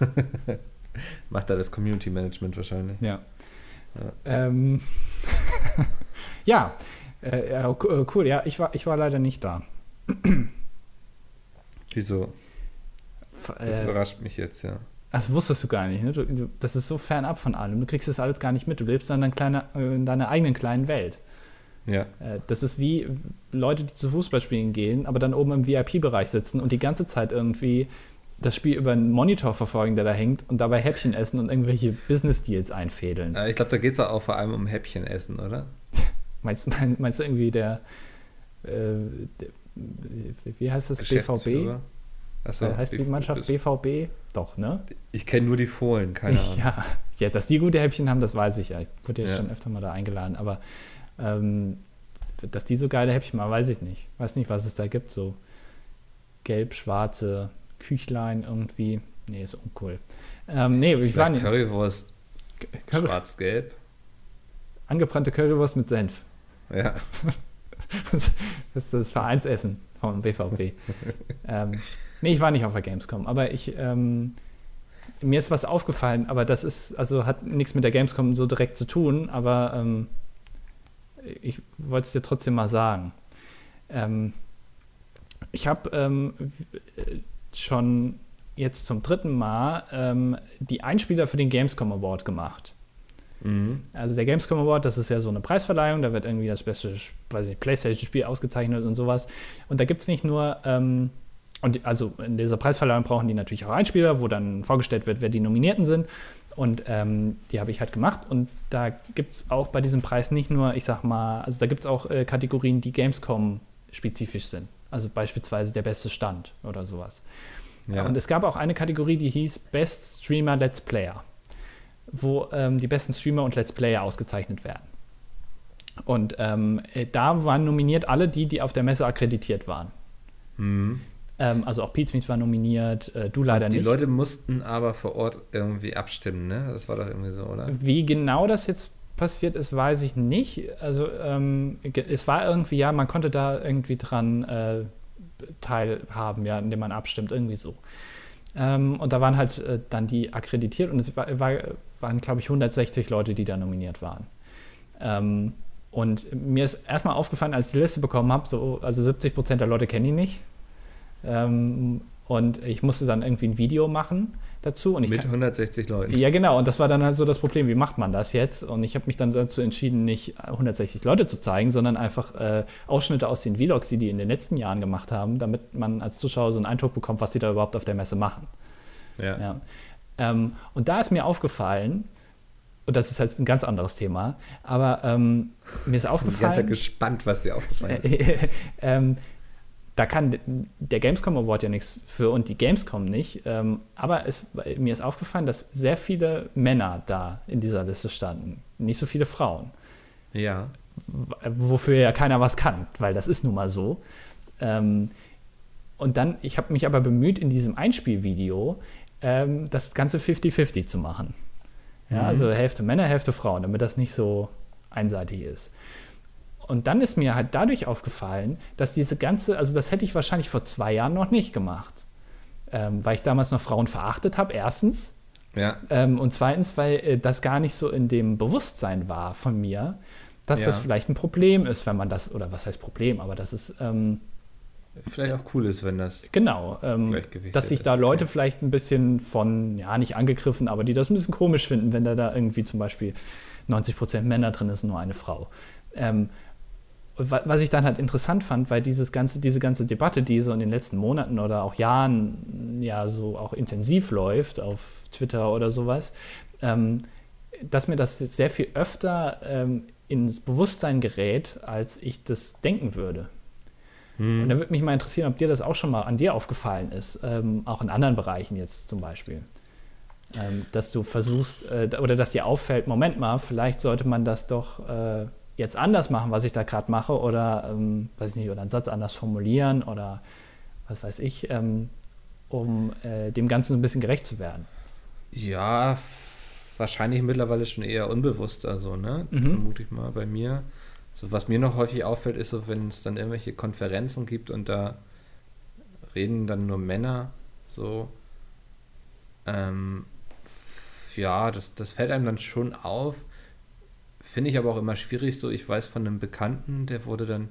S1: Macht da das Community Management wahrscheinlich.
S2: Ja.
S1: Ja.
S2: Ähm, ja, äh, ja, äh, cool. Ja, ich war, ich war leider nicht da.
S1: Wieso?
S2: F-
S1: Das
S2: Äh,
S1: überrascht mich jetzt, ja.
S2: das wusstest du gar nicht. Ne? Du, du, das ist so fernab von allem. Du kriegst das alles gar nicht mit. Du lebst in, deiner äh, in deiner eigenen kleinen Welt.
S1: Ja,
S2: Äh, Das ist wie Leute, die zu Fußballspielen gehen, aber dann oben im VIP-Bereich sitzen und die ganze Zeit irgendwie das Spiel über einen Monitor verfolgen, der da hängt und dabei Häppchen essen und irgendwelche Business-Deals einfädeln.
S1: Äh, ich glaube, da geht es auch vor allem um Häppchen essen, oder?
S2: Meinst, mein- meinst du irgendwie der, äh, der wie heißt das, BVB?
S1: Achso,
S2: Äh, heißt die Mannschaft BVB? Doch, ne?
S1: Ich kenne nur die Fohlen, keine Ahnung.
S2: Ja. ja, dass die gute Häppchen haben, das weiß ich ja. Ich wurde ja,
S1: Ja.
S2: schon öfter mal da eingeladen, aber ähm, dass die so geile Häppchen machen, weiß ich nicht. Weiß nicht, was es da gibt, so gelb-schwarze Küchlein irgendwie. Nee, ist uncool. Ähm, nee, ich war nicht.
S1: Currywurst,
S2: Curry,
S1: schwarz-gelb.
S2: angebrannte Currywurst mit Senf.
S1: Ja,
S2: Das ist das Vereinsessen vom BVB. ähm, nee, ich war nicht auf der Gamescom, aber ich, ähm, mir ist was aufgefallen, aber das ist, also hat nichts mit der Gamescom so direkt zu tun, aber ähm, ich wollte es dir trotzdem mal sagen. Ähm, ich habe ähm, äh, schon jetzt zum dritten Mal ähm, die Einspieler für den Gamescom Award gemacht.
S1: mhm.
S2: Also der Gamescom Award, das ist ja so eine Preisverleihung, da wird irgendwie das beste, weiß nicht, Playstation-Spiel ausgezeichnet und sowas. Und da gibt es nicht nur, ähm, und also in dieser Preisverleihung brauchen die natürlich auch Einspieler, wo dann vorgestellt wird, wer die Nominierten sind. Und ähm, die habe ich halt gemacht. Und da gibt es auch bei diesem Preis nicht nur, ich sag mal, also da gibt es auch äh, Kategorien, die Gamescom-spezifisch sind. Also beispielsweise der beste Stand oder sowas.
S1: ja.
S2: Und es gab auch eine Kategorie, die hieß Best Streamer Let's Player, wo ähm, die besten Streamer und Let's Player ausgezeichnet werden. Und ähm, äh, da waren nominiert alle die, die auf der Messe akkreditiert waren.
S1: mhm.
S2: Ähm, also auch Pizmeet war nominiert, äh, du leider
S1: Die
S2: nicht.
S1: Leute mussten aber vor Ort irgendwie abstimmen, ne? Das war doch irgendwie so, oder?
S2: Wie genau das jetzt passiert ist, weiß ich nicht. Also ähm, es war irgendwie, ja, man konnte da irgendwie dran äh, teilhaben, ja, indem man abstimmt, irgendwie so. Ähm, und da waren halt äh, dann die akkreditiert und es war, war, waren, glaube ich, 160 Leute, die da nominiert waren. Ähm, und mir ist erstmal aufgefallen, als ich die Liste bekommen habe, so, also 70 Prozent der Leute kenne ich nicht. Ähm, und ich musste dann irgendwie ein Video machen dazu. Und
S1: Mit kann, 160 Leuten.
S2: Ja, genau. Und das war dann halt so das Problem, wie macht man das jetzt? Und ich habe mich dann dazu entschieden, nicht 160 Leute zu zeigen, sondern einfach äh, Ausschnitte aus den Vlogs, die die in den letzten Jahren gemacht haben, damit man als Zuschauer so einen Eindruck bekommt, was die da überhaupt auf der Messe machen.
S1: Ja.
S2: ja. Ähm, und da ist mir aufgefallen, und das ist halt ein ganz anderes Thema, aber ähm, mir ist aufgefallen. Ich bin
S1: ganz gespannt, was dir aufgefallen ist.
S2: ähm, da kann der Gamescom Award ja nichts für und die Gamescom nicht. Ähm, aber es, mir ist aufgefallen, dass sehr viele Männer da in dieser Liste standen, nicht so viele Frauen.
S1: Ja.
S2: Wofür ja keiner was kann, weil das ist nun mal so. Ähm, und dann, ich habe mich aber bemüht, in diesem Einspielvideo ähm, das Ganze 50-50 zu machen. Ja, mhm. also Hälfte Männer, Hälfte Frauen, damit das nicht so einseitig ist. Und dann ist mir halt dadurch aufgefallen, dass diese ganze, also das hätte ich wahrscheinlich vor zwei Jahren noch nicht gemacht. Ähm, weil ich damals noch Frauen verachtet habe, erstens.
S1: Ja.
S2: Ähm, und zweitens, weil äh, das gar nicht so in dem Bewusstsein war von mir, dass ja. das vielleicht ein Problem ist, wenn man das, oder was heißt Problem, aber das ist. Ähm,
S1: vielleicht auch cool ist, wenn das.
S2: Genau. Ähm, dass sich da Leute okay. vielleicht ein bisschen von, ja, nicht angegriffen, aber die das ein bisschen komisch finden, wenn da, da irgendwie zum Beispiel 90 Prozent Männer drin ist und nur eine Frau. Ähm, was ich dann halt interessant fand, weil dieses ganze, diese ganze Debatte, die so in den letzten Monaten oder auch Jahren ja so auch intensiv läuft auf Twitter oder sowas, ähm, dass mir das sehr viel öfter ähm, ins Bewusstsein gerät, als ich das denken würde. Hm. Und da würde mich mal interessieren, ob dir das auch schon mal an dir aufgefallen ist, ähm, auch in anderen Bereichen jetzt zum Beispiel. Ähm, dass du versuchst, äh, oder dass dir auffällt, Moment mal, vielleicht sollte man das doch äh, jetzt anders machen, was ich da gerade mache, oder ähm, weiß ich nicht, oder einen Satz anders formulieren oder was weiß ich, ähm, um äh, dem Ganzen ein bisschen gerecht zu werden.
S1: Ja, wahrscheinlich mittlerweile schon eher unbewusster, so, ne? Mhm. Vermute ich mal bei mir. So, was mir noch häufig auffällt, ist so, wenn es dann irgendwelche Konferenzen gibt und da reden dann nur Männer, so. Ähm, ja, das, das fällt einem dann schon auf. Finde ich aber auch immer schwierig, so ich weiß von einem Bekannten, der wurde dann,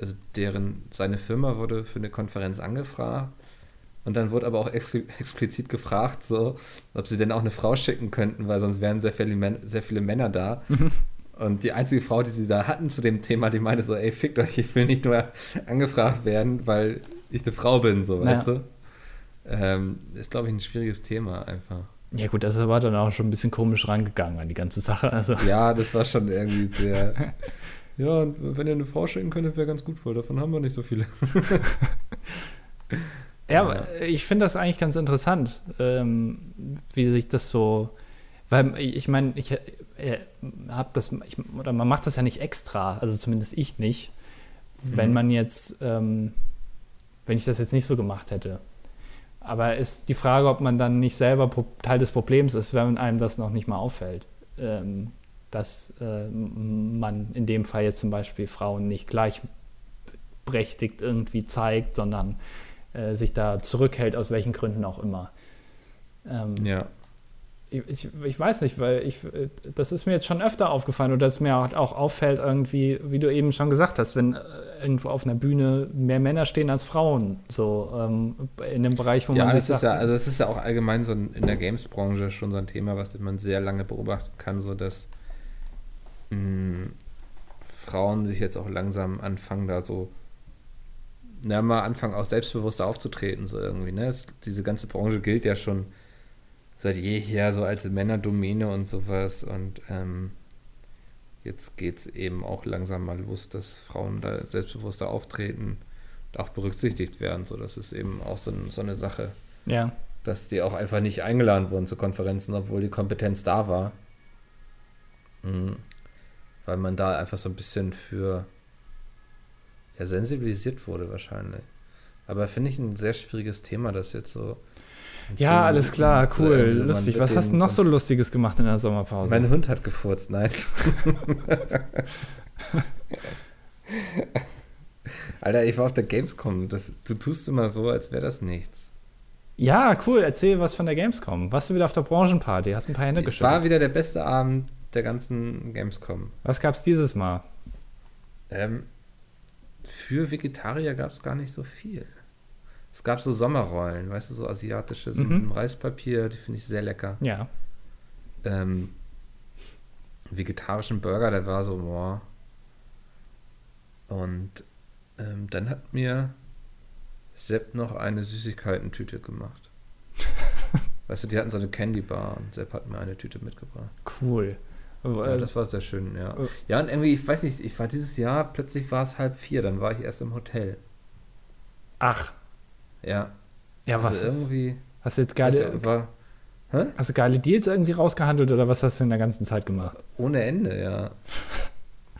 S1: also deren, seine Firma wurde für eine Konferenz angefragt und dann wurde aber auch ex explizit gefragt, so, ob sie denn auch eine Frau schicken könnten, weil sonst wären sehr viele, sehr viele Männer da. Mhm. Und die einzige Frau, die sie da hatten zu dem Thema, die meinte so, ey, fickt euch, ich will nicht nur angefragt werden, weil ich eine Frau bin, so, weißt du? Ähm, ist, glaube ich, ein schwieriges Thema einfach.
S2: Ja, gut, das war dann auch schon ein bisschen komisch rangegangen an die ganze Sache. Also.
S1: Ja, das war schon irgendwie sehr. ja, und wenn ihr eine Frau schicken könntet, wäre ganz gut, weil davon haben wir nicht so viele.
S2: ja, ja. ich finde das eigentlich ganz interessant, ähm, wie sich das so. Weil ich meine, ich äh, habe das, ich, oder man macht das ja nicht extra, also zumindest ich nicht, mhm. wenn man jetzt, ähm, wenn ich das jetzt nicht so gemacht hätte. Aber ist die Frage, ob man dann nicht selber Teil des Problems ist, wenn einem das noch nicht mal auffällt. Ähm, dass äh, man in dem Fall jetzt zum Beispiel Frauen nicht gleichberechtigt irgendwie zeigt, sondern äh, sich da zurückhält, aus welchen Gründen auch immer.
S1: Ähm, ja
S2: ich, ich weiß nicht, weil ich, das ist mir jetzt schon öfter aufgefallen und dass mir auch auffällt, irgendwie, wie du eben schon gesagt hast, wenn äh, irgendwo auf einer Bühne mehr Männer stehen als Frauen, so ähm, in dem Bereich, wo
S1: ja,
S2: man
S1: sich. Ist ja, also es ist ja auch allgemein so in der Games-Branche schon so ein Thema, was man sehr lange beobachten kann, so dass mh, hm, Frauen sich jetzt auch langsam anfangen, da so na, mal anfangen auch selbstbewusster aufzutreten, so irgendwie. Ne? Es, diese ganze Branche gilt ja schon seit jeher so als Männerdomäne und sowas. Und ähm, jetzt geht es eben auch langsam mal los, dass Frauen da selbstbewusster auftreten und auch berücksichtigt werden. So, das ist eben auch so, so eine Sache.
S2: Ja.
S1: Dass die auch einfach nicht eingeladen wurden zu Konferenzen, obwohl die Kompetenz da war. Mhm. Weil man da einfach so ein bisschen für ja, sensibilisiert wurde wahrscheinlich. Aber finde ich ein sehr schwieriges Thema, das jetzt so
S2: Ja,
S1: so-
S2: alles klar, cool,
S1: man
S2: lustig. Was hast du noch so Lustiges gemacht in der Sommerpause?
S1: Mein Hund hat gefurzt, nein. Alter, ich war auf der Gamescom. Das, du tust immer so, als wäre das nichts.
S2: ja, cool. Erzähl was von der Gamescom. Warst du wieder auf der Branchenparty? Hast ein paar Hände
S1: Es war
S2: geschüttelt.
S1: wieder der beste Abend der ganzen Gamescom.
S2: Was gab's dieses Mal?
S1: Ähm, für Vegetarier gab es gar nicht so viel. Es gab so Sommerrollen, weißt du, so asiatische, so
S2: Mhm.
S1: mit dem Reispapier, die finde ich sehr lecker.
S2: Ja.
S1: Ähm, vegetarischen Burger, der war so, boah. Und ähm, dann hat mir Sepp noch eine Süßigkeiten-Tüte gemacht. weißt du, die hatten so eine Candy Bar und Sepp hat mir eine Tüte mitgebracht.
S2: Cool.
S1: Ja,
S2: Äh,
S1: das war sehr schön, ja.
S2: äh.
S1: Ja, und irgendwie, ich weiß nicht, ich war dieses Jahr, plötzlich war es halb vier, dann war ich erst im Hotel.
S2: Ach,
S1: Ja.
S2: ja, was?
S1: Also irgendwie.
S2: hast du jetzt geile,
S1: also war
S2: hast du geile Deals irgendwie rausgehandelt oder was hast du in der ganzen Zeit gemacht?
S1: ohne Ende, ja.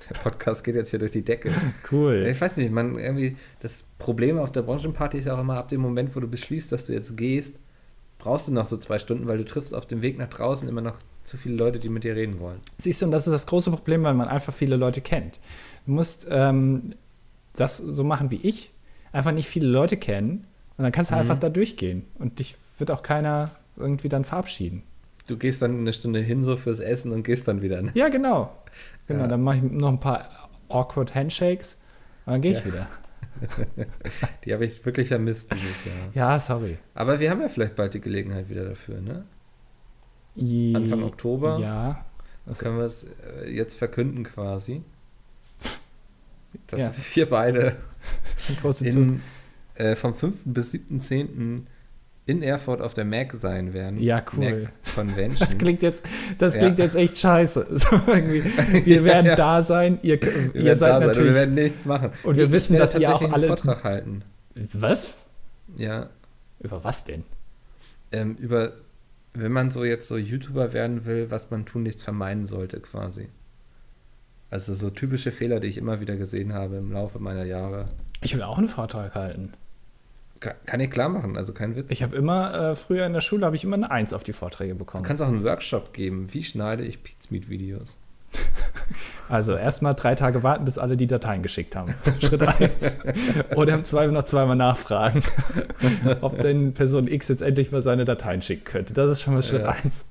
S1: Der Podcast geht jetzt hier durch die Decke.
S2: Cool.
S1: Ich weiß nicht, man irgendwie, das Problem auf der Branchenparty ist ja auch immer, ab dem Moment, wo du beschließt, dass du jetzt gehst, brauchst du noch so zwei Stunden, weil du triffst auf dem Weg nach draußen immer noch zu viele Leute, die mit dir reden wollen.
S2: Siehst du, und das ist das große Problem, weil man einfach viele Leute kennt. Du musst ähm, das so machen wie ich, einfach nicht viele Leute kennen und dann kannst du
S1: Mhm.
S2: einfach da durchgehen und dich wird auch keiner irgendwie dann verabschieden.
S1: Du gehst dann eine Stunde hin so fürs Essen und gehst dann wieder. Ne?
S2: Ja, genau. Genau,
S1: Ja.
S2: dann mache ich noch ein paar awkward Handshakes und dann gehe ich
S1: Ja.
S2: wieder.
S1: Die habe ich wirklich vermisst dieses Jahr.
S2: Ja, sorry.
S1: Aber wir haben ja vielleicht bald die Gelegenheit wieder dafür, ne? Anfang Oktober?
S2: Ja.
S1: Das können wir es äh, jetzt verkünden quasi. Dass
S2: Ja.
S1: wir beide in, äh, vom 5. bis 7.10. in Erfurt auf der Mac sein werden.
S2: Ja, cool.
S1: Mac Convention.
S2: Das klingt jetzt, das
S1: Ja.
S2: klingt jetzt echt scheiße. So irgendwie, wir werden
S1: Ja.
S2: da sein, ihr,
S1: wir
S2: ihr seid
S1: da sein
S2: natürlich.
S1: wir werden nichts machen.
S2: Und wir
S1: Ich
S2: wissen, dass ihr auch alle-
S1: einen Vortrag halten.
S2: was?
S1: Ja,
S2: Über was denn?
S1: ähm, über, wenn man so jetzt so YouTuber werden will, was man tunlichst vermeiden sollte quasi. Also so typische Fehler, die ich immer wieder gesehen habe im Laufe meiner Jahre.
S2: Ich will auch einen Vortrag halten.
S1: Ka- Kann ich klar machen, also kein Witz.
S2: Ich habe immer, äh, früher in der Schule habe ich immer eine Eins auf die Vorträge
S1: du
S2: bekommen.
S1: kannst auch einen Workshop geben. Wie schneide ich Pizmeet-Videos?
S2: Also erstmal drei Tage warten, bis alle die Dateien geschickt haben. Schritt eins. Oder im Zweifel noch zweimal nachfragen, ob denn Person X jetzt endlich mal seine Dateien schicken könnte. Das ist schon mal Schritt
S1: Ja.
S2: eins.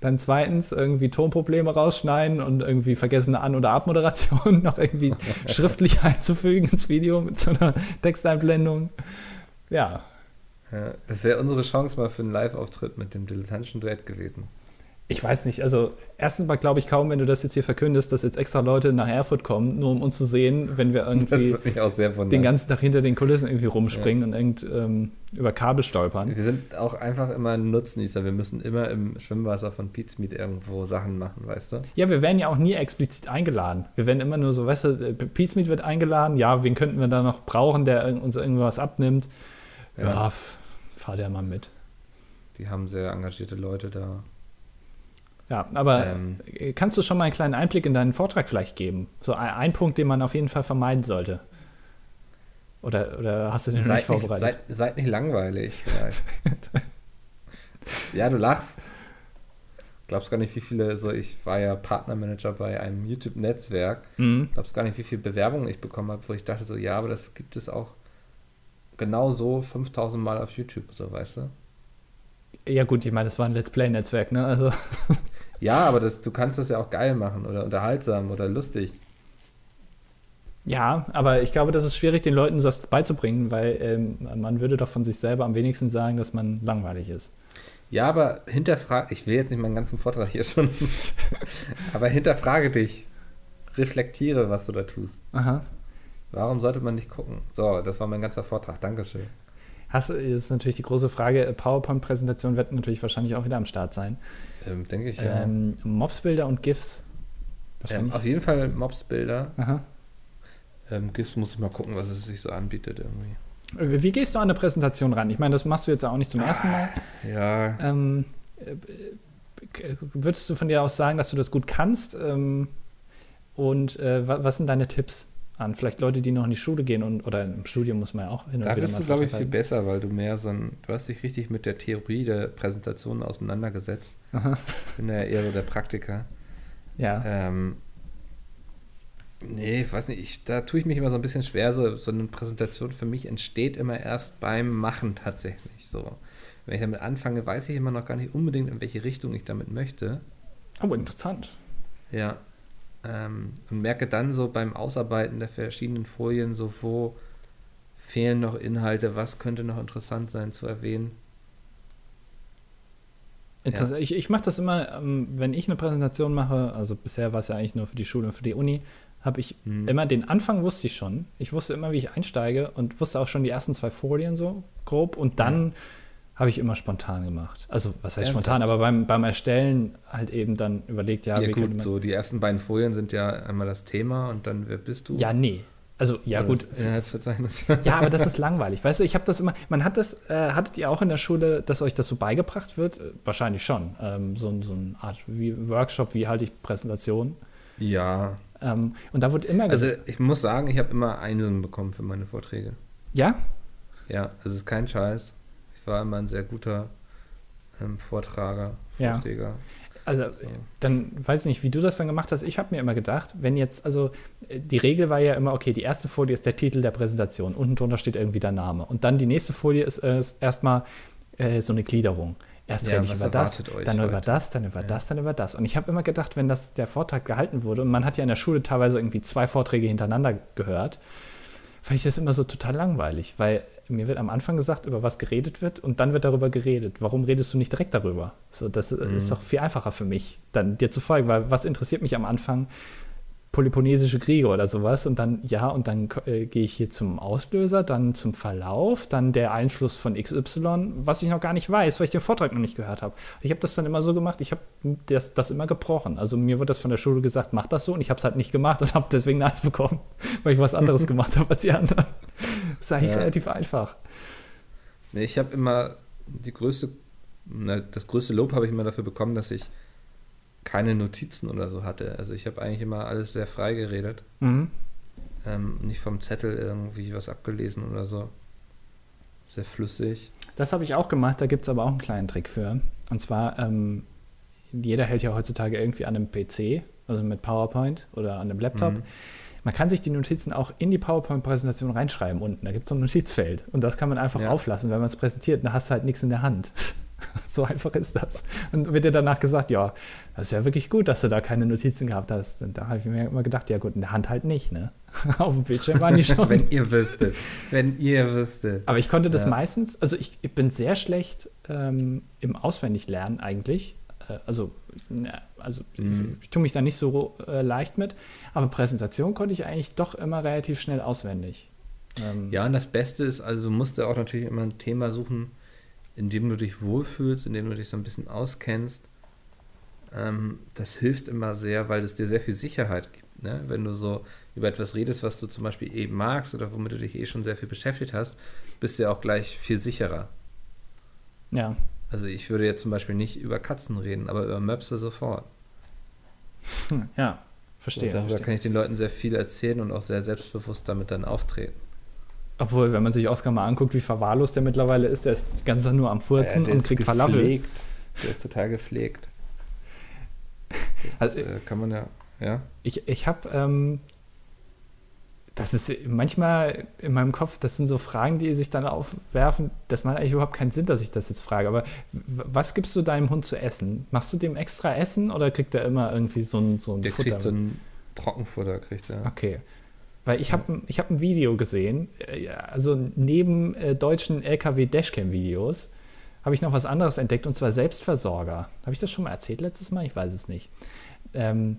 S2: Dann zweitens irgendwie Tonprobleme rausschneiden und irgendwie vergessene An- oder Abmoderation noch irgendwie schriftlich einzufügen ins Video mit so einer Texteinblendung. Ja,
S1: Ja, das wäre unsere Chance mal für einen Live-Auftritt mit dem dilettantischen Duett gewesen.
S2: ich weiß nicht. Also erstens mal glaube ich kaum, wenn du das jetzt hier verkündest, dass jetzt extra Leute nach Erfurt kommen, nur um uns zu sehen, wenn wir irgendwie den ganzen Tag hinter den Kulissen irgendwie rumspringen und irgend, ähm, über Kabel stolpern.
S1: Wir sind auch einfach immer ein Nutznießer. Wir müssen immer im Schwimmwasser von Pizmeet irgendwo Sachen machen, weißt du?
S2: Ja, wir werden ja auch nie explizit eingeladen. Wir werden immer nur so, weißt du, Peacemeet wird eingeladen, ja, wen könnten wir da noch brauchen, der uns irgendwas abnimmt? Ja,
S1: Ja.
S2: fahr der mal mit.
S1: Die haben sehr engagierte Leute da.
S2: Ja, aber
S1: Ähm.
S2: äh, kannst du schon mal einen kleinen Einblick in deinen Vortrag vielleicht geben? So ein, ein Punkt, den man auf jeden Fall vermeiden sollte. Oder, oder hast du den nicht vorbereitet?
S1: seid, seid nicht langweilig, vielleicht. ja, du lachst. Glaubst gar nicht, wie viele, so ich war ja Partnermanager bei einem YouTube-Netzwerk.
S2: Mhm.
S1: Glaubst gar nicht, wie viele Bewerbungen ich bekommen habe, wo ich dachte so, ja, aber das gibt es auch genau so 5000 Mal auf YouTube, so weißt du?
S2: Ja gut, ich meine, das war ein Let's Play-Netzwerk, ne? Also
S1: Ja, aber das, du kannst das ja auch geil machen oder unterhaltsam oder lustig.
S2: Ja, aber ich glaube, das ist schwierig, den Leuten das beizubringen, weil ähm, man würde doch von sich selber am wenigsten sagen, dass man langweilig ist.
S1: Ja, aber hinterfrage, ich will jetzt nicht meinen ganzen Vortrag hier schon, aber hinterfrage dich. Reflektiere, was du da tust.
S2: Aha.
S1: Warum sollte man nicht gucken? So, das war mein ganzer Vortrag. Dankeschön.
S2: Hast, ist natürlich die große Frage, äh, PowerPoint-Präsentation wird natürlich wahrscheinlich auch wieder am Start sein.
S1: Ähm, denke ich ja.
S2: Ähm, Mobsbilder und GIFs.
S1: ähm, auf jeden Fall Mobsbilder.
S2: Aha.
S1: Ähm, GIFs muss ich mal gucken, was es sich so anbietet irgendwie.
S2: Äh, Wie gehst du an eine Präsentation ran? Ich meine, das machst du jetzt auch nicht zum ersten Mal.
S1: Ja,
S2: Ähm, äh, würdest du von dir aus sagen, dass du das gut kannst? Ähm, und äh, wa- was sind deine Tipps? An vielleicht Leute, die noch in die Schule gehen und oder im Studium muss man ja auch hin
S1: und da wieder bist mal du, glaube ich, viel besser, weil du mehr so ein, du hast dich richtig mit der Theorie der Präsentation auseinandergesetzt. Aha. Ich bin ja eher so der Praktiker.
S2: Ja.
S1: Ähm, nee, ich weiß nicht, ich, da tue ich mich immer so ein bisschen schwer. So, so eine Präsentation für mich entsteht immer erst beim Machen tatsächlich. So. Wenn ich damit anfange, weiß ich immer noch gar nicht unbedingt, in welche Richtung ich damit möchte.
S2: Aber interessant.
S1: Ja. Ähm, und merke dann so beim Ausarbeiten der verschiedenen Folien, so wo fehlen noch Inhalte, was könnte noch interessant sein zu erwähnen.
S2: Ja. Ich, ich mache das immer, ähm, wenn ich eine Präsentation mache, also bisher war es ja eigentlich nur für die Schule und für die Uni, habe ich hm. immer den Anfang wusste ich schon. Ich wusste immer, wie ich einsteige und wusste auch schon die ersten zwei Folien so grob und dann ja. Habe ich immer spontan gemacht. Also was heißt spontan, aber beim, beim Erstellen halt eben dann überlegt, ja,
S1: ja wie gut, so die ersten beiden Folien sind ja einmal das Thema und dann wer bist du?
S2: Ja, nee. Also ja Oder gut.
S1: Inhaltsverzeichnis.
S2: ja, aber das ist langweilig. Weißt du, ich habe das immer. Man hat das. Äh, hattet ihr auch in der Schule, dass euch das so beigebracht wird? Äh, wahrscheinlich schon. Ähm, so, so eine Art wie Workshop, wie halte ich Präsentation?
S1: Ja.
S2: Ähm, und da wird immer.
S1: Also ich muss sagen, ich habe immer Einsen bekommen für meine Vorträge.
S2: Ja?
S1: Ja, es ist kein Scheiß. War immer ein sehr guter ähm, Vortrager, Vorträger. Ja.
S2: Also so. dann weiß ich nicht, wie du das dann gemacht hast. Ich habe mir immer gedacht, wenn jetzt, also die Regel war ja immer, okay, die erste Folie ist der Titel der Präsentation, unten drunter steht irgendwie der Name. Und dann die nächste Folie ist, äh, ist erstmal äh, so eine Gliederung. Erst ja, rede ich über das, dann über das, dann über ja. das, dann über das. Und ich habe immer gedacht, wenn das der Vortrag gehalten wurde, und man hat ja in der Schule teilweise irgendwie zwei Vorträge hintereinander gehört, fand ich das immer so total langweilig, weil mir wird am Anfang gesagt, über was geredet wird und dann wird darüber geredet. Warum redest du nicht direkt darüber? So, das mhm. ist doch viel einfacher für mich, dann dir zu folgen, weil was interessiert mich am Anfang? Peloponnesische Kriege oder sowas und dann, ja, und dann äh, gehe ich hier zum Auslöser, dann zum Verlauf, dann der Einfluss von XY, was ich noch gar nicht weiß, weil ich den Vortrag noch nicht gehört habe. Ich habe das dann immer so gemacht, ich habe das, das immer gebrochen. Also mir wurde das von der Schule gesagt, mach das so und ich habe es halt nicht gemacht und habe deswegen Eins bekommen, weil ich was anderes gemacht habe als die anderen. Ist eigentlich ja. relativ einfach.
S1: Nee, ich habe immer die größte, das größte Lob habe ich immer dafür bekommen, dass ich keine Notizen oder so hatte. Also ich habe eigentlich immer alles sehr frei geredet. Mhm. Ähm, nicht vom Zettel irgendwie was abgelesen oder so. Sehr flüssig.
S2: Das habe ich auch gemacht, da gibt es aber auch einen kleinen Trick für. Und zwar, ähm, jeder hält ja heutzutage irgendwie an einem PC, also mit PowerPoint oder an einem Laptop. Mhm. Man kann sich die Notizen auch in die PowerPoint-Präsentation reinschreiben unten. Da gibt es so ein Notizfeld. Und das kann man einfach ja. auflassen, wenn man es präsentiert. Da hast du halt nichts in der Hand. so einfach ist das. Und wird dir danach gesagt, ja, das ist ja wirklich gut, dass du da keine Notizen gehabt hast. Und da habe ich mir immer gedacht, ja gut, in der Hand halt nicht, ne? Auf dem Bildschirm waren die schon.
S1: wenn ihr wüsstet. Wenn ihr wüsstet.
S2: Aber ich konnte das ja. meistens, also ich, ich, bin sehr schlecht ähm, im Auswendiglernen eigentlich. Äh, also, ja, also mhm. ich, ich tue mich da nicht so äh, leicht mit. Aber Präsentation konnte ich eigentlich doch immer relativ schnell auswendig.
S1: Ähm, ja, und das Beste ist, also du musst ja auch natürlich immer ein Thema suchen, in dem du dich wohlfühlst, in dem du dich so ein bisschen auskennst. Ähm, das hilft immer sehr, weil es dir sehr viel Sicherheit gibt. Ne? Wenn du so über etwas redest, was du zum Beispiel eben magst oder womit du dich eh schon sehr viel beschäftigt hast, bist du ja auch gleich viel sicherer.
S2: Ja.
S1: Also ich würde jetzt zum Beispiel nicht über Katzen reden, aber über Möpse sofort.
S2: Hm, ja, verstehe. Und
S1: darüber
S2: verstehe.
S1: kann ich den Leuten sehr viel erzählen und auch sehr selbstbewusst damit dann auftreten.
S2: Obwohl, wenn man sich Oscar mal anguckt, wie verwahrlost der mittlerweile ist, der ist ganz nur am Furzen ja, und kriegt Falafel.
S1: Der ist total gepflegt. Das also, ist, äh, kann man ja, ja.
S2: Ich, ich habe, ähm, das ist manchmal in meinem Kopf, das sind so Fragen, die sich dann aufwerfen, das macht eigentlich überhaupt keinen Sinn, dass ich das jetzt frage. Aber was gibst du deinem Hund zu essen? Machst du dem extra Essen oder kriegt er immer irgendwie so ein, so ein
S1: der Futter? Kriegt so ein Trockenfutter, kriegt er.
S2: Okay. Weil ich habe ich hab ein Video gesehen, äh, also neben äh, deutschen LKW-Dashcam-Videos habe ich noch was anderes entdeckt, und zwar Selbstversorger. Habe ich das schon mal erzählt letztes Mal? Ich weiß es nicht. Ähm,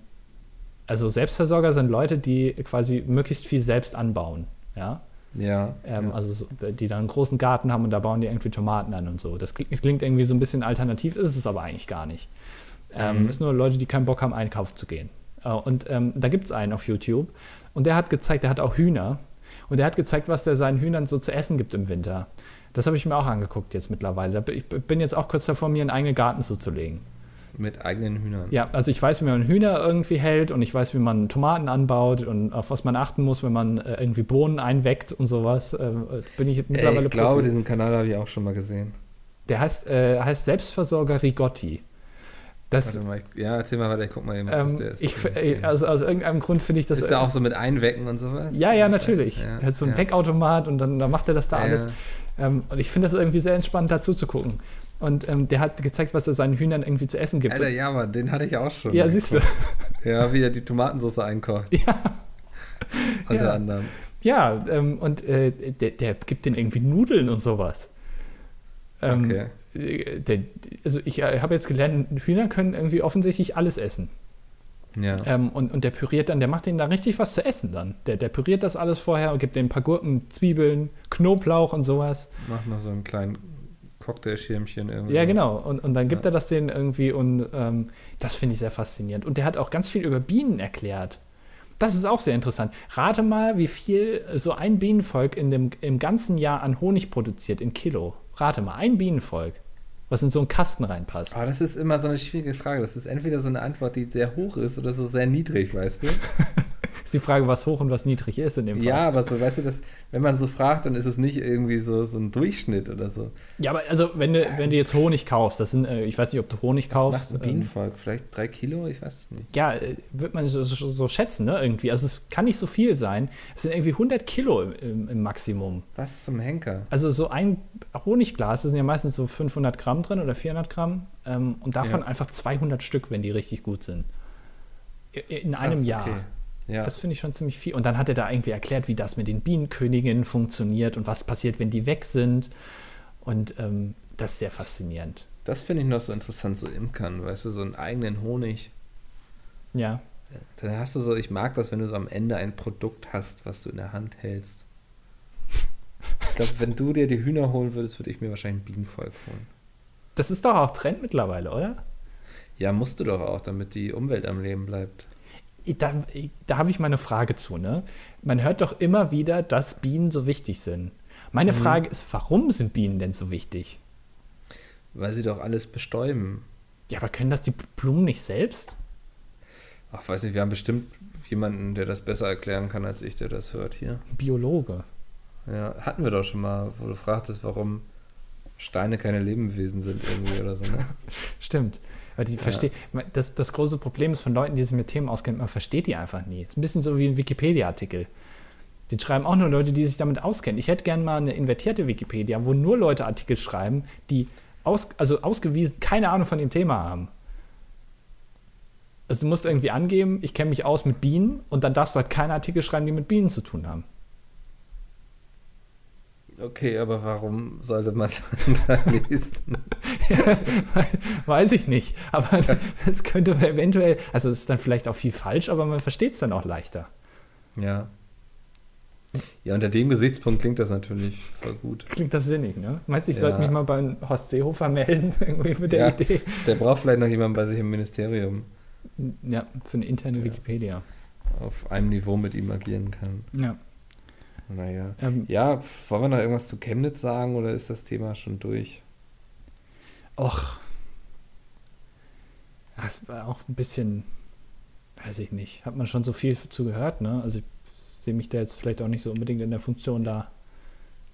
S2: also Selbstversorger sind Leute, die quasi möglichst viel selbst anbauen. Ja.
S1: Ja,
S2: ähm,
S1: ja.
S2: Also so, die dann einen großen Garten haben und da bauen die irgendwie Tomaten an und so. Das klingt, das klingt irgendwie so ein bisschen alternativ, ist es aber eigentlich gar nicht. Ähm, mhm. ist nur Leute, die keinen Bock haben, einkaufen zu gehen. Äh, und ähm, da gibt es einen auf YouTube und der hat gezeigt, der hat auch Hühner. Und der hat gezeigt, was der seinen Hühnern so zu essen gibt im Winter. Das habe ich mir auch angeguckt jetzt mittlerweile. Ich bin jetzt auch kurz davor, mir einen eigenen Garten zuzulegen.
S1: Mit eigenen Hühnern.
S2: Ja, also ich weiß, wie man Hühner irgendwie hält und ich weiß, wie man Tomaten anbaut und auf was man achten muss, wenn man äh, irgendwie Bohnen einweckt und sowas. Äh, bin ich mittlerweile
S1: Ey, ich glaube, diesen Kanal habe ich auch schon mal gesehen.
S2: Der heißt, äh, heißt Selbstversorger Rigotti. Das,
S1: Warte mal, ich, ja, erzähl mal weiter, ich guck mal eben,
S2: das ähm, der ist. Ich, okay. also aus irgendeinem Grund finde ich das.
S1: Ist der auch so mit Einwecken und sowas?
S2: Ja, ja, natürlich. Ja, er hat so einen ja. Weckautomat und dann, dann macht er das da ja. alles. Ähm, und ich finde das irgendwie sehr entspannt, dazu zu gucken. Und ähm, der hat gezeigt, was er seinen Hühnern irgendwie zu essen gibt.
S1: Alter, ja, aber den hatte ich auch schon.
S2: Ja, siehst du.
S1: Ja, wie er die Tomatensauce einkocht.
S2: Ja.
S1: Unter ja. anderem.
S2: Ja, ähm, und äh, der, der, gibt den irgendwie Nudeln und sowas. Ähm, okay. Äh, der, also ich äh, habe jetzt gelernt, Hühner können irgendwie offensichtlich alles essen.
S1: Ja.
S2: Ähm, und, und der püriert dann, der macht denen da richtig was zu essen dann. Der, der püriert das alles vorher und gibt denen ein paar Gurken, Zwiebeln, Knoblauch und sowas.
S1: Macht noch so einen kleinen Cocktailschirmchen irgendwie.
S2: Ja, genau. Und, und dann gibt ja. er das denen irgendwie und ähm, das finde ich sehr faszinierend. Und der hat auch ganz viel über Bienen erklärt. Das ist auch sehr interessant. Rate mal, wie viel so ein Bienenvolk in dem, im ganzen Jahr an Honig produziert in Kilo. Rate mal, ein Bienenvolk was in so einen Kasten reinpasst.
S1: Aber das ist immer so eine schwierige Frage. Das ist entweder so eine Antwort, die sehr hoch ist oder so sehr niedrig, weißt du?
S2: ist die Frage, was hoch und was niedrig ist in dem Fall.
S1: Ja, aber so, weißt du, das, wenn man so fragt, dann ist es nicht irgendwie so, so ein Durchschnitt oder so.
S2: Ja, aber also, wenn du, wenn du jetzt Honig kaufst, das sind, äh, ich weiß nicht, ob du Honig kaufst.
S1: Was macht ein Bienenvolk? Ähm, Vielleicht drei Kilo? Ich weiß es nicht.
S2: Ja, äh, wird man so, so, so, schätzen, ne, irgendwie. Also, es kann nicht so viel sein. Es sind irgendwie 100 Kilo im, im Maximum.
S1: Was zum Henker?
S2: Also, so ein Honigglas, da sind ja meistens so 500 Gramm drin oder 400 Gramm. Ähm, und davon ja. einfach 200 Stück, wenn die richtig gut sind. In Krass, einem Jahr. Okay. Ja. Das finde ich schon ziemlich viel. Und dann hat er da irgendwie erklärt, wie das mit den Bienenköniginnen funktioniert und was passiert, wenn die weg sind. Und ähm, das ist sehr faszinierend.
S1: Das finde ich noch so interessant, so Imkern, weißt du, so einen eigenen Honig.
S2: Ja.
S1: Dann hast du so, ich mag das, wenn du so am Ende ein Produkt hast, was du in der Hand hältst. Ich glaube, wenn du dir die Hühner holen würdest, würde ich mir wahrscheinlich ein Bienenvolk holen.
S2: Das ist doch auch Trend mittlerweile, oder?
S1: Ja, musst du doch auch, damit die Umwelt am Leben bleibt
S2: da, da habe ich mal eine Frage zu. Ne? Man hört doch immer wieder, dass Bienen so wichtig sind. Meine mhm. Frage ist, warum sind Bienen denn so wichtig?
S1: Weil sie doch alles bestäuben.
S2: Ja, aber können das die Blumen nicht selbst?
S1: Ach, weiß nicht, wir haben bestimmt jemanden, der das besser erklären kann als ich, der das hört hier.
S2: Biologe.
S1: Ja, hatten wir doch schon mal, wo du fragtest, warum Steine keine Lebewesen sind irgendwie oder so, ne?
S2: Stimmt. Weil die ja. versteht, das, das große Problem ist von Leuten, die sich mit Themen auskennen, man versteht die einfach nie. Es ist ein bisschen so wie ein Wikipedia-Artikel. Den schreiben auch nur Leute, die sich damit auskennen. Ich hätte gerne mal eine invertierte Wikipedia, wo nur Leute Artikel schreiben, die aus, also ausgewiesen keine Ahnung von dem Thema haben. Also du musst irgendwie angeben, ich kenne mich aus mit Bienen und dann darfst du halt keine Artikel schreiben, die mit Bienen zu tun haben.
S1: Okay, aber warum sollte man da lesen?
S2: Weiß ich nicht. Aber es könnte eventuell, also es ist dann vielleicht auch viel falsch, aber man versteht es dann auch leichter.
S1: Ja. Ja, unter dem Gesichtspunkt klingt das natürlich voll gut.
S2: Klingt das sinnig, ne? Meinst du, ich ja. sollte mich mal bei Horst Seehofer melden, irgendwie mit der ja, Idee?
S1: Der braucht vielleicht noch jemanden bei sich im Ministerium.
S2: Ja, für eine interne ja. Wikipedia.
S1: Auf einem Niveau mit ihm agieren kann.
S2: Ja.
S1: Naja. Ähm, ja, wollen wir noch irgendwas zu Chemnitz sagen oder ist das Thema schon durch?
S2: Och. Das war auch ein bisschen, weiß ich nicht, hat man schon so viel zu gehört, ne? Also ich sehe mich da jetzt vielleicht auch nicht so unbedingt in der Funktion da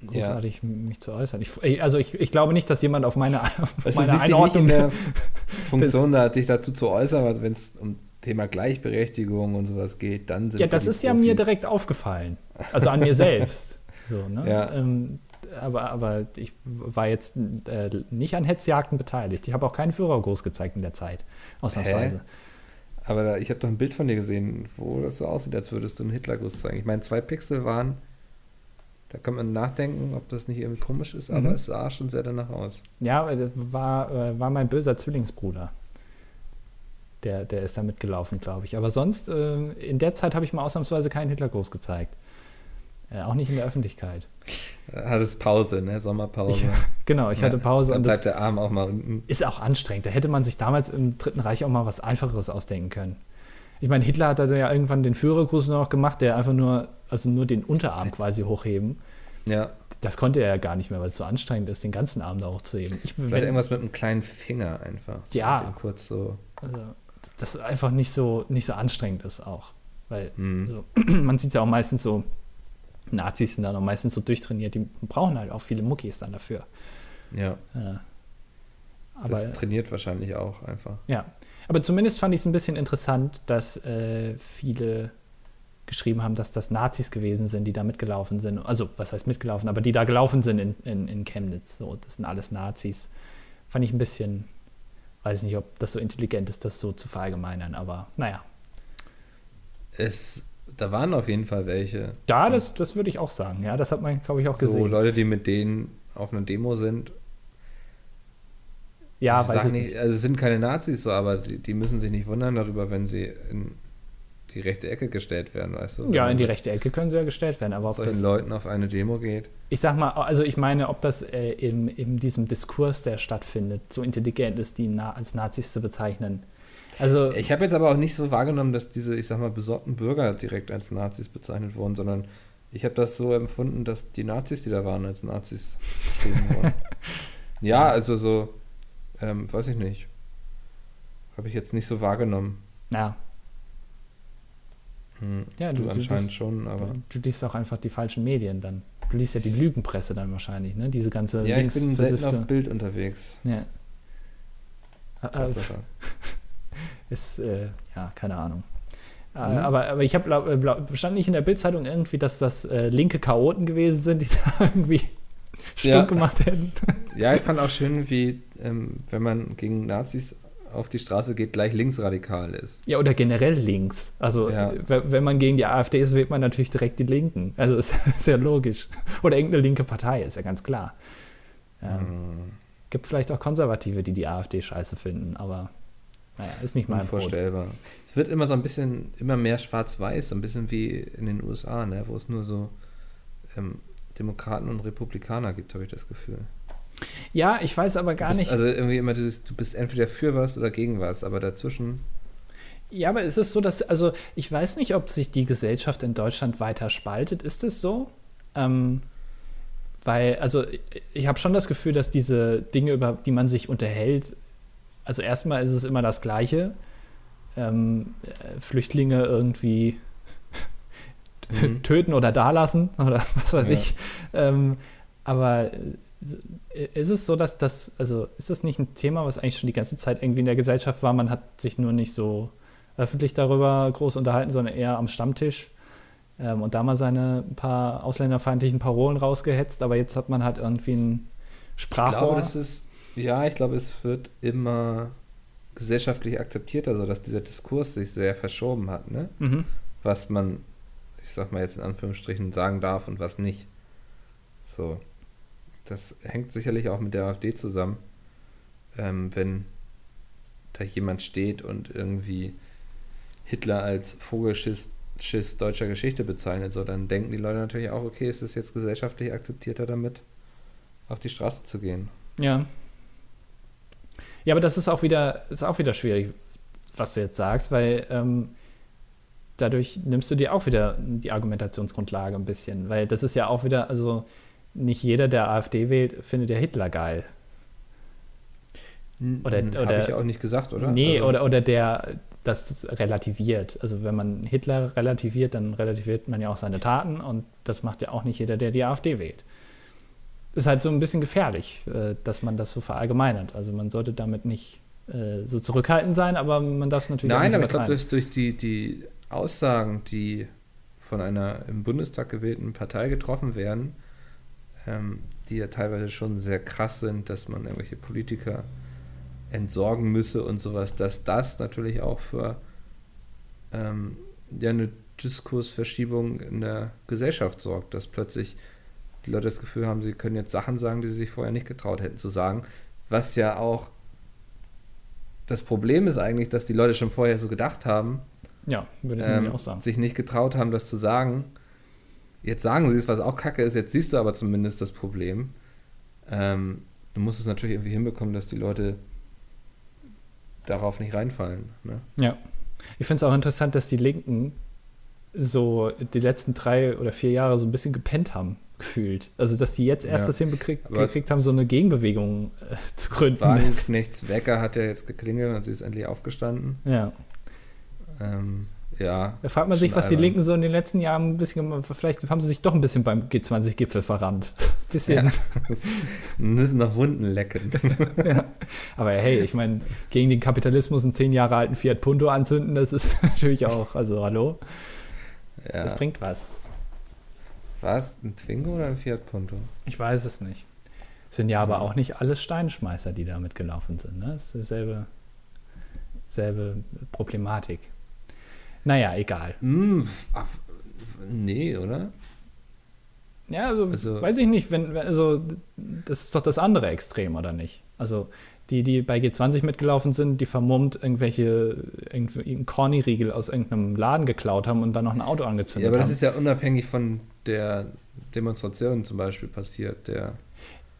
S2: großartig ja. mich zu äußern. Ich, also ich, ich glaube nicht, dass jemand auf meine, auf
S1: also meine Einordnung in der Funktion da dich dazu zu äußern, wenn es um Thema Gleichberechtigung und sowas geht, dann sind
S2: Ja, das ist ja mir direkt aufgefallen. Also an mir selbst. So, ne?
S1: ja.
S2: Ähm, aber, aber ich war jetzt äh, nicht an Hetzjagden beteiligt. Ich habe auch keinen Führergruß gezeigt in der Zeit, ausnahmsweise. Hä?
S1: Aber da, ich habe doch ein Bild von dir gesehen, wo das so aussieht, als würdest du einen Hitlergruß zeigen. Ich meine, zwei Pixel waren, da kann man nachdenken, ob das nicht irgendwie komisch ist, aber mhm. es sah schon sehr danach aus.
S2: Ja, das war, äh, war mein böser Zwillingsbruder der, der ist da mitgelaufen, glaube ich. Aber sonst, äh, in der Zeit habe ich mal ausnahmsweise keinen Hitlergruß gezeigt. Äh, auch nicht in der Öffentlichkeit.
S1: Hattest Pause, ne? Sommerpause. Ja,
S2: genau, ich ja, hatte Pause.
S1: Dann bleibt der Arm auch mal unten.
S2: Ist auch anstrengend. Da hätte man sich damals im Dritten Reich auch mal was Einfacheres ausdenken können. Ich meine, Hitler hat da ja irgendwann den Führergruß noch gemacht, der einfach nur, also nur den Unterarm quasi hochheben.
S1: Ja.
S2: Das konnte er ja gar nicht mehr, weil es so anstrengend ist, den ganzen Arm da hochzuheben. Ich,
S1: Vielleicht
S2: wenn,
S1: irgendwas mit einem kleinen Finger einfach. So
S2: Ja.
S1: kurz so.
S2: also, das einfach nicht so, nicht so anstrengend ist auch. Weil
S1: Hm.
S2: also, man sieht ja auch meistens so, Nazis sind dann auch meistens so durchtrainiert, die brauchen halt auch viele Muckis dann dafür.
S1: Ja.
S2: Ja. Aber,
S1: Das trainiert wahrscheinlich auch einfach.
S2: ja. Aber zumindest fand ich es ein bisschen interessant, dass äh, viele geschrieben haben, dass das Nazis gewesen sind, die da mitgelaufen sind. Also, was heißt mitgelaufen, aber die da gelaufen sind in, in, in Chemnitz. So, das sind alles Nazis. Fand ich ein bisschen, weiß nicht, ob das so intelligent ist, das so zu verallgemeinern, aber naja.
S1: Es, da waren auf jeden Fall welche.
S2: Ja, das, das würde ich auch sagen. Ja, das hat man, glaube ich, auch
S1: So
S2: gesehen.
S1: Leute, die mit denen auf einer Demo sind.
S2: ja, weiß ich
S1: nicht,
S2: nicht.
S1: Also es sind keine Nazis so, aber die, die müssen sich nicht wundern darüber, wenn sie in die rechte Ecke gestellt werden, weißt du?
S2: Ja, in die rechte Ecke können sie ja gestellt werden, aber ob
S1: solchen
S2: das,
S1: Leuten auf eine Demo geht.
S2: ich sag mal, also ich meine, ob das äh, in, in diesem Diskurs, der stattfindet, so intelligent ist, die na als Nazis zu bezeichnen. Also,
S1: Ich habe jetzt aber auch nicht so wahrgenommen, dass diese, ich sag mal, besorgten Bürger direkt als Nazis bezeichnet wurden, sondern ich habe das so empfunden, dass die Nazis, die da waren, als Nazis beschrieben wurden. ja, also so, ähm, weiß ich nicht. Habe ich jetzt nicht so wahrgenommen.
S2: ja,
S1: Hm.
S2: Ja,
S1: du,
S2: du-
S1: anscheinend
S2: bist-
S1: schon, aber.
S2: du liest auch einfach die falschen Medien dann. Du liest ja die Lügenpresse dann wahrscheinlich, ne? Diese ganze
S1: Ja, ich bin selten auf Bild unterwegs.
S2: Ja. Äh,
S1: Tatsache.
S2: Ist, äh, ja, keine Ahnung. Äh,
S1: Mhm.
S2: aber, aber ich habe, stand nicht in der Bildzeitung irgendwie, dass das äh, linke Chaoten gewesen sind, die da irgendwie stunk
S1: Ja.
S2: gemacht hätten.
S1: Ja, ich fand auch schön, wie, ähm, wenn man gegen Nazis auf die Straße geht, gleich linksradikal ist.
S2: Ja, oder generell links. Also,
S1: Ja.
S2: wenn man gegen die AfD ist, wählt man natürlich direkt die Linken. Also, ist, ist ja logisch. Oder irgendeine linke Partei, ist ja ganz klar. Ja.
S1: Hm,
S2: Gibt vielleicht auch Konservative, die die AfD scheiße finden, aber naja, ist nicht mein Brot.
S1: unvorstellbar. Es wird immer so ein bisschen, immer mehr schwarz-weiß, so ein bisschen wie in den USA, ne, wo es nur so ähm, Demokraten und Republikaner gibt, habe ich das Gefühl.
S2: Ja, ich weiß aber gar
S1: bist
S2: nicht.
S1: Also irgendwie immer dieses, du bist entweder für was oder gegen was, aber dazwischen.
S2: Ja, aber ist es so, dass, also ich weiß nicht, ob sich die Gesellschaft in Deutschland weiter spaltet. Ist es so? Ähm, weil, also ich, habe schon das Gefühl, dass diese Dinge, über die man sich unterhält, also erstmal ist es immer das Gleiche. Ähm, äh, Flüchtlinge irgendwie
S1: Mhm.
S2: töten oder dalassen oder was weiß
S1: Ja.
S2: ich. Ähm, aber ist es so, dass das, also ist das nicht ein Thema, was eigentlich schon die ganze Zeit irgendwie in der Gesellschaft war? Man hat sich nur nicht so öffentlich darüber groß unterhalten, sondern eher am Stammtisch ähm, und da mal seine paar ausländerfeindlichen Parolen rausgehetzt, aber jetzt hat man halt irgendwie ein
S1: Ich glaube,
S2: Sprachrohr.
S1: das ist, ja, ich glaube, es wird immer gesellschaftlich akzeptierter, so dass dieser Diskurs sich sehr verschoben hat, ne?
S2: mhm.
S1: was man, ich sag mal jetzt in Anführungsstrichen, sagen darf und was nicht. So. Das hängt sicherlich auch mit der AfD zusammen. Ähm, wenn da jemand steht und irgendwie Hitler als Vogelschiss Schiss deutscher Geschichte bezeichnet, so dann denken die Leute natürlich auch, okay, ist es jetzt gesellschaftlich akzeptierter damit, auf die Straße zu gehen.
S2: Ja. Ja, aber das ist auch wieder, ist auch wieder schwierig, was du jetzt sagst, weil ähm, dadurch nimmst du dir auch wieder die Argumentationsgrundlage ein bisschen, weil das ist ja auch wieder, also nicht jeder, der AfD wählt, findet ja Hitler geil. Oder-
S1: Hm,
S2: oder-
S1: Habe ich auch nicht gesagt, oder?
S2: Nee,
S1: Also-
S2: oder, oder der das relativiert. Also wenn man Hitler relativiert, dann relativiert man ja auch seine Taten und das macht ja auch nicht jeder, der die AfD wählt. Ist halt so ein bisschen gefährlich, äh, dass man das so verallgemeinert. Also man sollte damit nicht äh, so zurückhaltend sein, aber man darf es natürlich auch
S1: Nein, aber ich glaube, dass durch die, die Aussagen, die von einer im Bundestag gewählten Partei getroffen werden, ähm, die ja teilweise schon sehr krass sind, dass man irgendwelche Politiker entsorgen müsse und sowas, dass das natürlich auch für ähm, ja, eine Diskursverschiebung in der Gesellschaft sorgt, dass plötzlich die Leute das Gefühl haben, sie können jetzt Sachen sagen, die sie sich vorher nicht getraut hätten zu sagen, was ja auch das Problem ist eigentlich, dass die Leute schon vorher so gedacht haben,
S2: Ja, würde ich
S1: ähm,
S2: auch sagen.
S1: sich nicht getraut haben, das zu sagen. Jetzt sagen sie es, was auch kacke ist, jetzt siehst du aber zumindest das Problem. Ähm, du musst es natürlich irgendwie hinbekommen, dass die Leute darauf nicht reinfallen. Ne?
S2: Ja. Ich finde es auch interessant, dass die Linken so die letzten drei oder vier Jahre so ein bisschen gepennt haben. gefühlt. Also, dass die jetzt erst
S1: Ja,
S2: das hingekriegt gekriegt haben, so eine Gegenbewegung äh, zu gründen.
S1: Wagenknechts Wecker hat ja jetzt geklingelt und sie ist endlich aufgestanden.
S2: Ja.
S1: Ähm, ja.
S2: Da fragt man sich, was die. Linken so in den letzten Jahren ein bisschen gemacht Vielleicht haben sie sich doch ein bisschen beim G20-Gipfel verrannt. bisschen.
S1: Ja. Müssen nach Wunden lecken.
S2: Ja. Aber hey, ich meine, gegen den Kapitalismus einen zehn Jahre alten Fiat Punto anzünden, das ist natürlich auch, also hallo,
S1: Ja.
S2: das bringt was.
S1: War es ein Twingo oder ein Fiat Punto?
S2: Ich weiß es nicht. Sind ja aber auch nicht alles Steinschmeißer, die da mitgelaufen sind. Ne? Das ist dieselbe selbe Problematik. Naja, egal.
S1: Hm, ach, nee, oder?
S2: Ja, also,
S1: Also-
S2: weiß ich nicht, wenn, also das ist doch das andere Extrem, oder nicht? Also die, die bei G20 mitgelaufen sind, die vermummt irgendwelche irgendwie einen Corny-Riegel aus irgendeinem Laden geklaut haben und dann noch ein Auto
S1: Ja,
S2: angezündet
S1: aber das
S2: haben.
S1: ist ja unabhängig von der Demonstration zum Beispiel passiert, der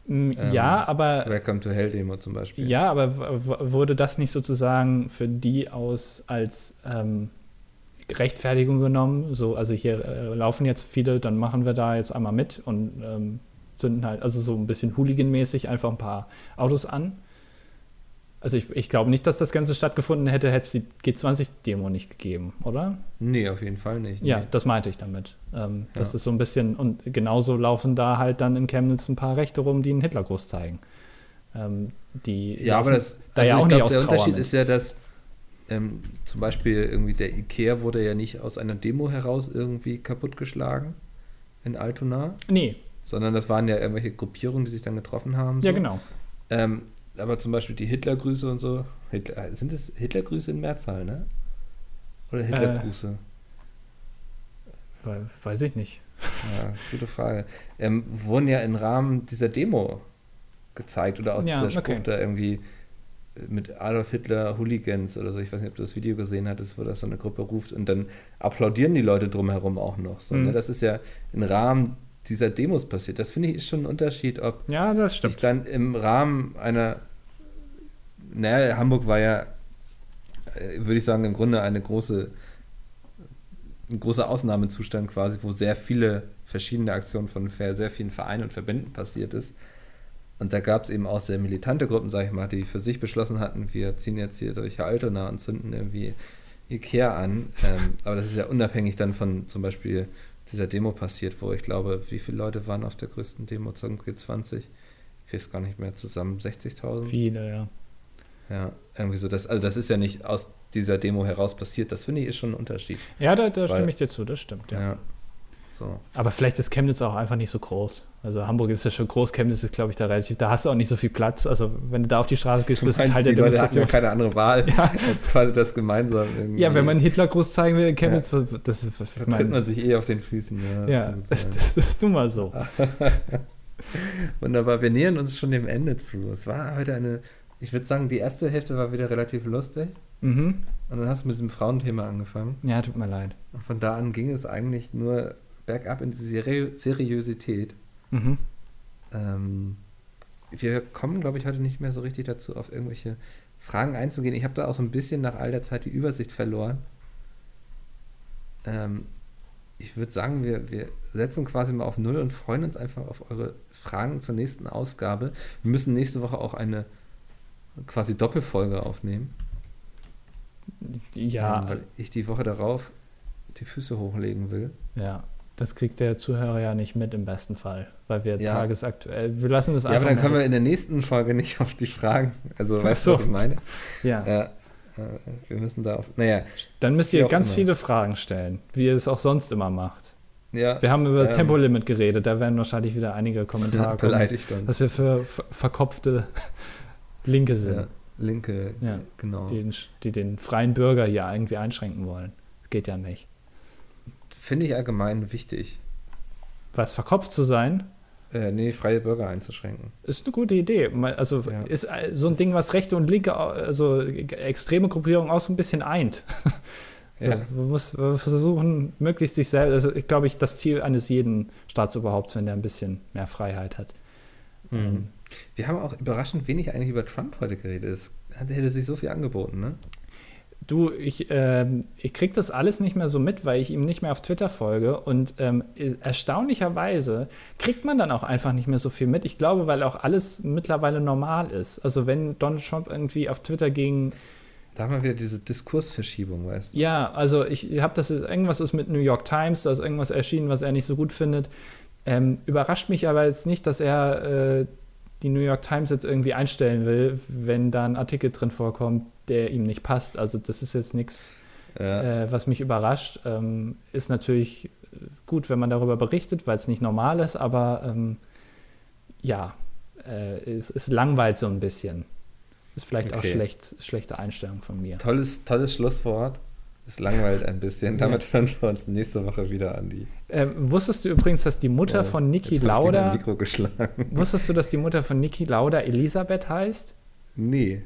S2: Mm,
S1: ähm,
S2: ja, aber
S1: Welcome to Hell Demo zum Beispiel.
S2: ja, aber wurde das nicht sozusagen für die aus als ähm, Rechtfertigung genommen? So, also hier äh, laufen jetzt viele, dann machen wir da jetzt einmal mit und ähm, zünden halt, also so ein bisschen Hooligan-mäßig einfach ein paar Autos an. Also ich, ich glaube nicht, dass das Ganze stattgefunden hätte, hätte es die G20-Demo nicht gegeben, oder?
S1: Nee, auf jeden Fall nicht.
S2: Ja,
S1: Nee.
S2: das meinte ich damit. Ähm, Das
S1: Ja.
S2: ist so ein bisschen, und genauso laufen da halt dann in Chemnitz ein paar Rechte rum, die einen Hitlergruß zeigen. Ähm, die
S1: Ja, aber das,
S2: da ja
S1: ich
S2: auch nicht
S1: glaub,
S2: aus
S1: der
S2: Trauer
S1: Unterschied
S2: mit.
S1: ist ja, dass ähm, zum Beispiel irgendwie der Ikea wurde ja nicht aus einer Demo heraus irgendwie kaputtgeschlagen in Altona,
S2: Nee,
S1: sondern das waren ja irgendwelche Gruppierungen, die sich dann getroffen haben. So.
S2: ja genau.
S1: Ähm, aber zum Beispiel die Hitlergrüße und so. Hitler, äh, sind es Hitlergrüße in Mehrzahl, ne? Oder Hitlergrüße?
S2: We- Weiß ich nicht.
S1: Ja, gute Frage. Ähm, wurden ja im Rahmen dieser Demo gezeigt oder auch
S2: Ja,
S1: dieser Spruch
S2: okay.
S1: da irgendwie mit Adolf Hitler Hooligans oder so. Ich weiß nicht, ob du das Video gesehen hattest, wo das so eine Gruppe ruft und dann applaudieren die Leute drumherum auch noch. So,
S2: Mhm.
S1: ne? Das ist ja im Rahmen dieser Demos passiert. Das finde ich ist schon ein Unterschied, ob
S2: Ja, das
S1: sich
S2: stimmt.
S1: dann im Rahmen einer, naja, Hamburg war ja, äh, würde ich sagen, im Grunde eine große, ein großer Ausnahmezustand quasi, wo sehr viele verschiedene Aktionen von sehr vielen Vereinen und Verbänden passiert ist. Und da gab es eben auch sehr militante Gruppen, sag ich mal, die für sich beschlossen hatten, wir ziehen jetzt hier durch Altona und zünden irgendwie Ikea an. Ähm, aber das ist ja unabhängig dann von zum Beispiel dieser Demo passiert, wo ich glaube, wie viele Leute waren auf der größten Demo zum G20? Ich krieg's gar nicht mehr zusammen. 60.000?
S2: Viele, ja.
S1: Ja, irgendwie so. Das, also das ist ja nicht aus dieser Demo heraus passiert. Das finde ich ist schon ein Unterschied.
S2: Ja, da, da
S1: Weil-
S2: stimme ich dir zu, das stimmt, ja.
S1: Ja. So.
S2: Aber vielleicht ist Chemnitz auch einfach nicht so groß. Also Hamburg ist ja schon groß, Chemnitz ist, glaube ich, da relativ, da hast du auch nicht so viel Platz. Also wenn du da auf die Straße gehst, bist du Teil der
S1: die Leute hatten ja
S2: Demonstration.
S1: keine andere Wahl,
S2: Ja.
S1: als quasi das gemeinsam irgendwie.
S2: Ja, wenn man einen Hitlergruß zeigen will in Chemnitz, das ist, ich
S1: Da tritt man sich eh auf den Füßen. Ja, das
S2: ja, das, das ist nun mal so.
S1: Wunderbar, wir nähern uns schon dem Ende zu. Es war heute eine, ich würde sagen, die erste Hälfte war wieder relativ lustig.
S2: Mhm.
S1: Und dann hast du mit diesem Frauenthema angefangen.
S2: Ja, tut mir leid.
S1: Und von da an ging es eigentlich nur bergab in die Seri Seriosität.
S2: Mhm.
S1: Ähm, wir kommen, glaube ich, heute nicht mehr so richtig dazu, auf irgendwelche Fragen einzugehen. Ich habe da auch so ein bisschen nach all der Zeit die Übersicht verloren. Ähm, ich würde sagen, wir, wir setzen quasi mal auf Null und freuen uns einfach auf eure Fragen zur nächsten Ausgabe. Wir müssen nächste Woche auch eine quasi Doppelfolge aufnehmen. ähm,
S2: Ja,
S1: weil ich die Woche darauf die Füße hochlegen will.
S2: ja. Das kriegt der Zuhörer ja nicht mit im besten Fall, weil wir
S1: Ja.
S2: tagesaktuell, wir lassen das
S1: Ja,
S2: einfach
S1: aber dann können wir in der nächsten Folge nicht auf die Fragen. Also,
S2: Ach
S1: weißt du, was
S2: so.
S1: ich meine?
S2: Ja.
S1: Ja, äh, wir müssen da auf. Naja,
S2: Dann müsst ihr ganz
S1: immer.
S2: viele Fragen stellen, wie ihr es auch sonst immer macht.
S1: ja.
S2: Wir haben über das
S1: Ähm.
S2: Tempolimit geredet, da werden wahrscheinlich wieder einige Kommentare kommen,
S1: beleidigt uns.
S2: was wir für ver- verkopfte Linke sind,
S1: Ja, Linke,
S2: Ja.
S1: genau.
S2: die, den, die den freien Bürger hier irgendwie einschränken wollen. Das geht ja nicht.
S1: Finde ich allgemein wichtig,
S2: Was verkopft zu sein,
S1: äh, nee, freie Bürger einzuschränken.
S2: ist eine gute Idee. Also
S1: Ja.
S2: ist äh, so ein Ding, was rechte und linke, also extreme Gruppierungen auch so ein bisschen eint. So,
S1: Ja.
S2: man muss versuchen, möglichst sich selbst, also ich glaube ich, das Ziel eines jeden Staatsoberhaupts, wenn der ein bisschen mehr Freiheit hat.
S1: Mhm. Wir haben auch überraschend wenig eigentlich über Trump heute geredet. Es hätte sich so viel angeboten, ne?
S2: Du, ich, ähm, ich krieg das alles nicht mehr so mit, weil ich ihm nicht mehr auf Twitter folge. Und ähm, erstaunlicherweise kriegt man dann auch einfach nicht mehr so viel mit. Ich glaube, weil auch alles mittlerweile normal ist. Also wenn Donald Trump irgendwie auf Twitter gegen
S1: da haben wir wieder diese Diskursverschiebung, weißt
S2: du? Ja, also ich habe das, irgendwas ist mit New York Times, da ist irgendwas erschienen, was er nicht so gut findet. Ähm, überrascht mich aber jetzt nicht, dass er äh, die New York Times jetzt irgendwie einstellen will, wenn da ein Artikel drin vorkommt, der ihm nicht passt. Also das ist jetzt nichts, ja. äh, was mich überrascht. Ähm, ist natürlich gut, wenn man darüber berichtet, weil es nicht normal ist, aber ähm, ja, äh, es, es langweilt so ein bisschen. Ist vielleicht okay. auch schlecht, schlechte Einstellung von mir.
S1: Tolles, tolles Schlusswort. Es langweilt ein bisschen. Damit hören wir uns nächste Woche wieder an die.
S2: Ähm, wusstest du übrigens, dass die Mutter ja, von Niki Lauda. Mikro geschlagen. Wusstest du, dass die Mutter von Niki Lauda Elisabeth heißt?
S1: Nee.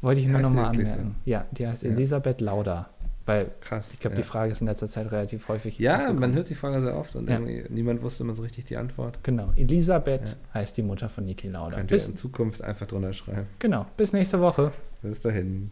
S2: Wollte ich mir nochmal anmerken. Ja, die heißt ja. Elisabeth Lauda. Weil Krass, ich glaube, ja. die Frage ist in letzter Zeit relativ häufig.
S1: Ja, man hört die Frage sehr oft und ja. niemand wusste immer so richtig die Antwort.
S2: Genau. Elisabeth heißt die Mutter von Niki Lauda.
S1: Könnt ihr in Zukunft einfach drunter schreiben.
S2: Genau. Bis nächste Woche.
S1: Bis dahin.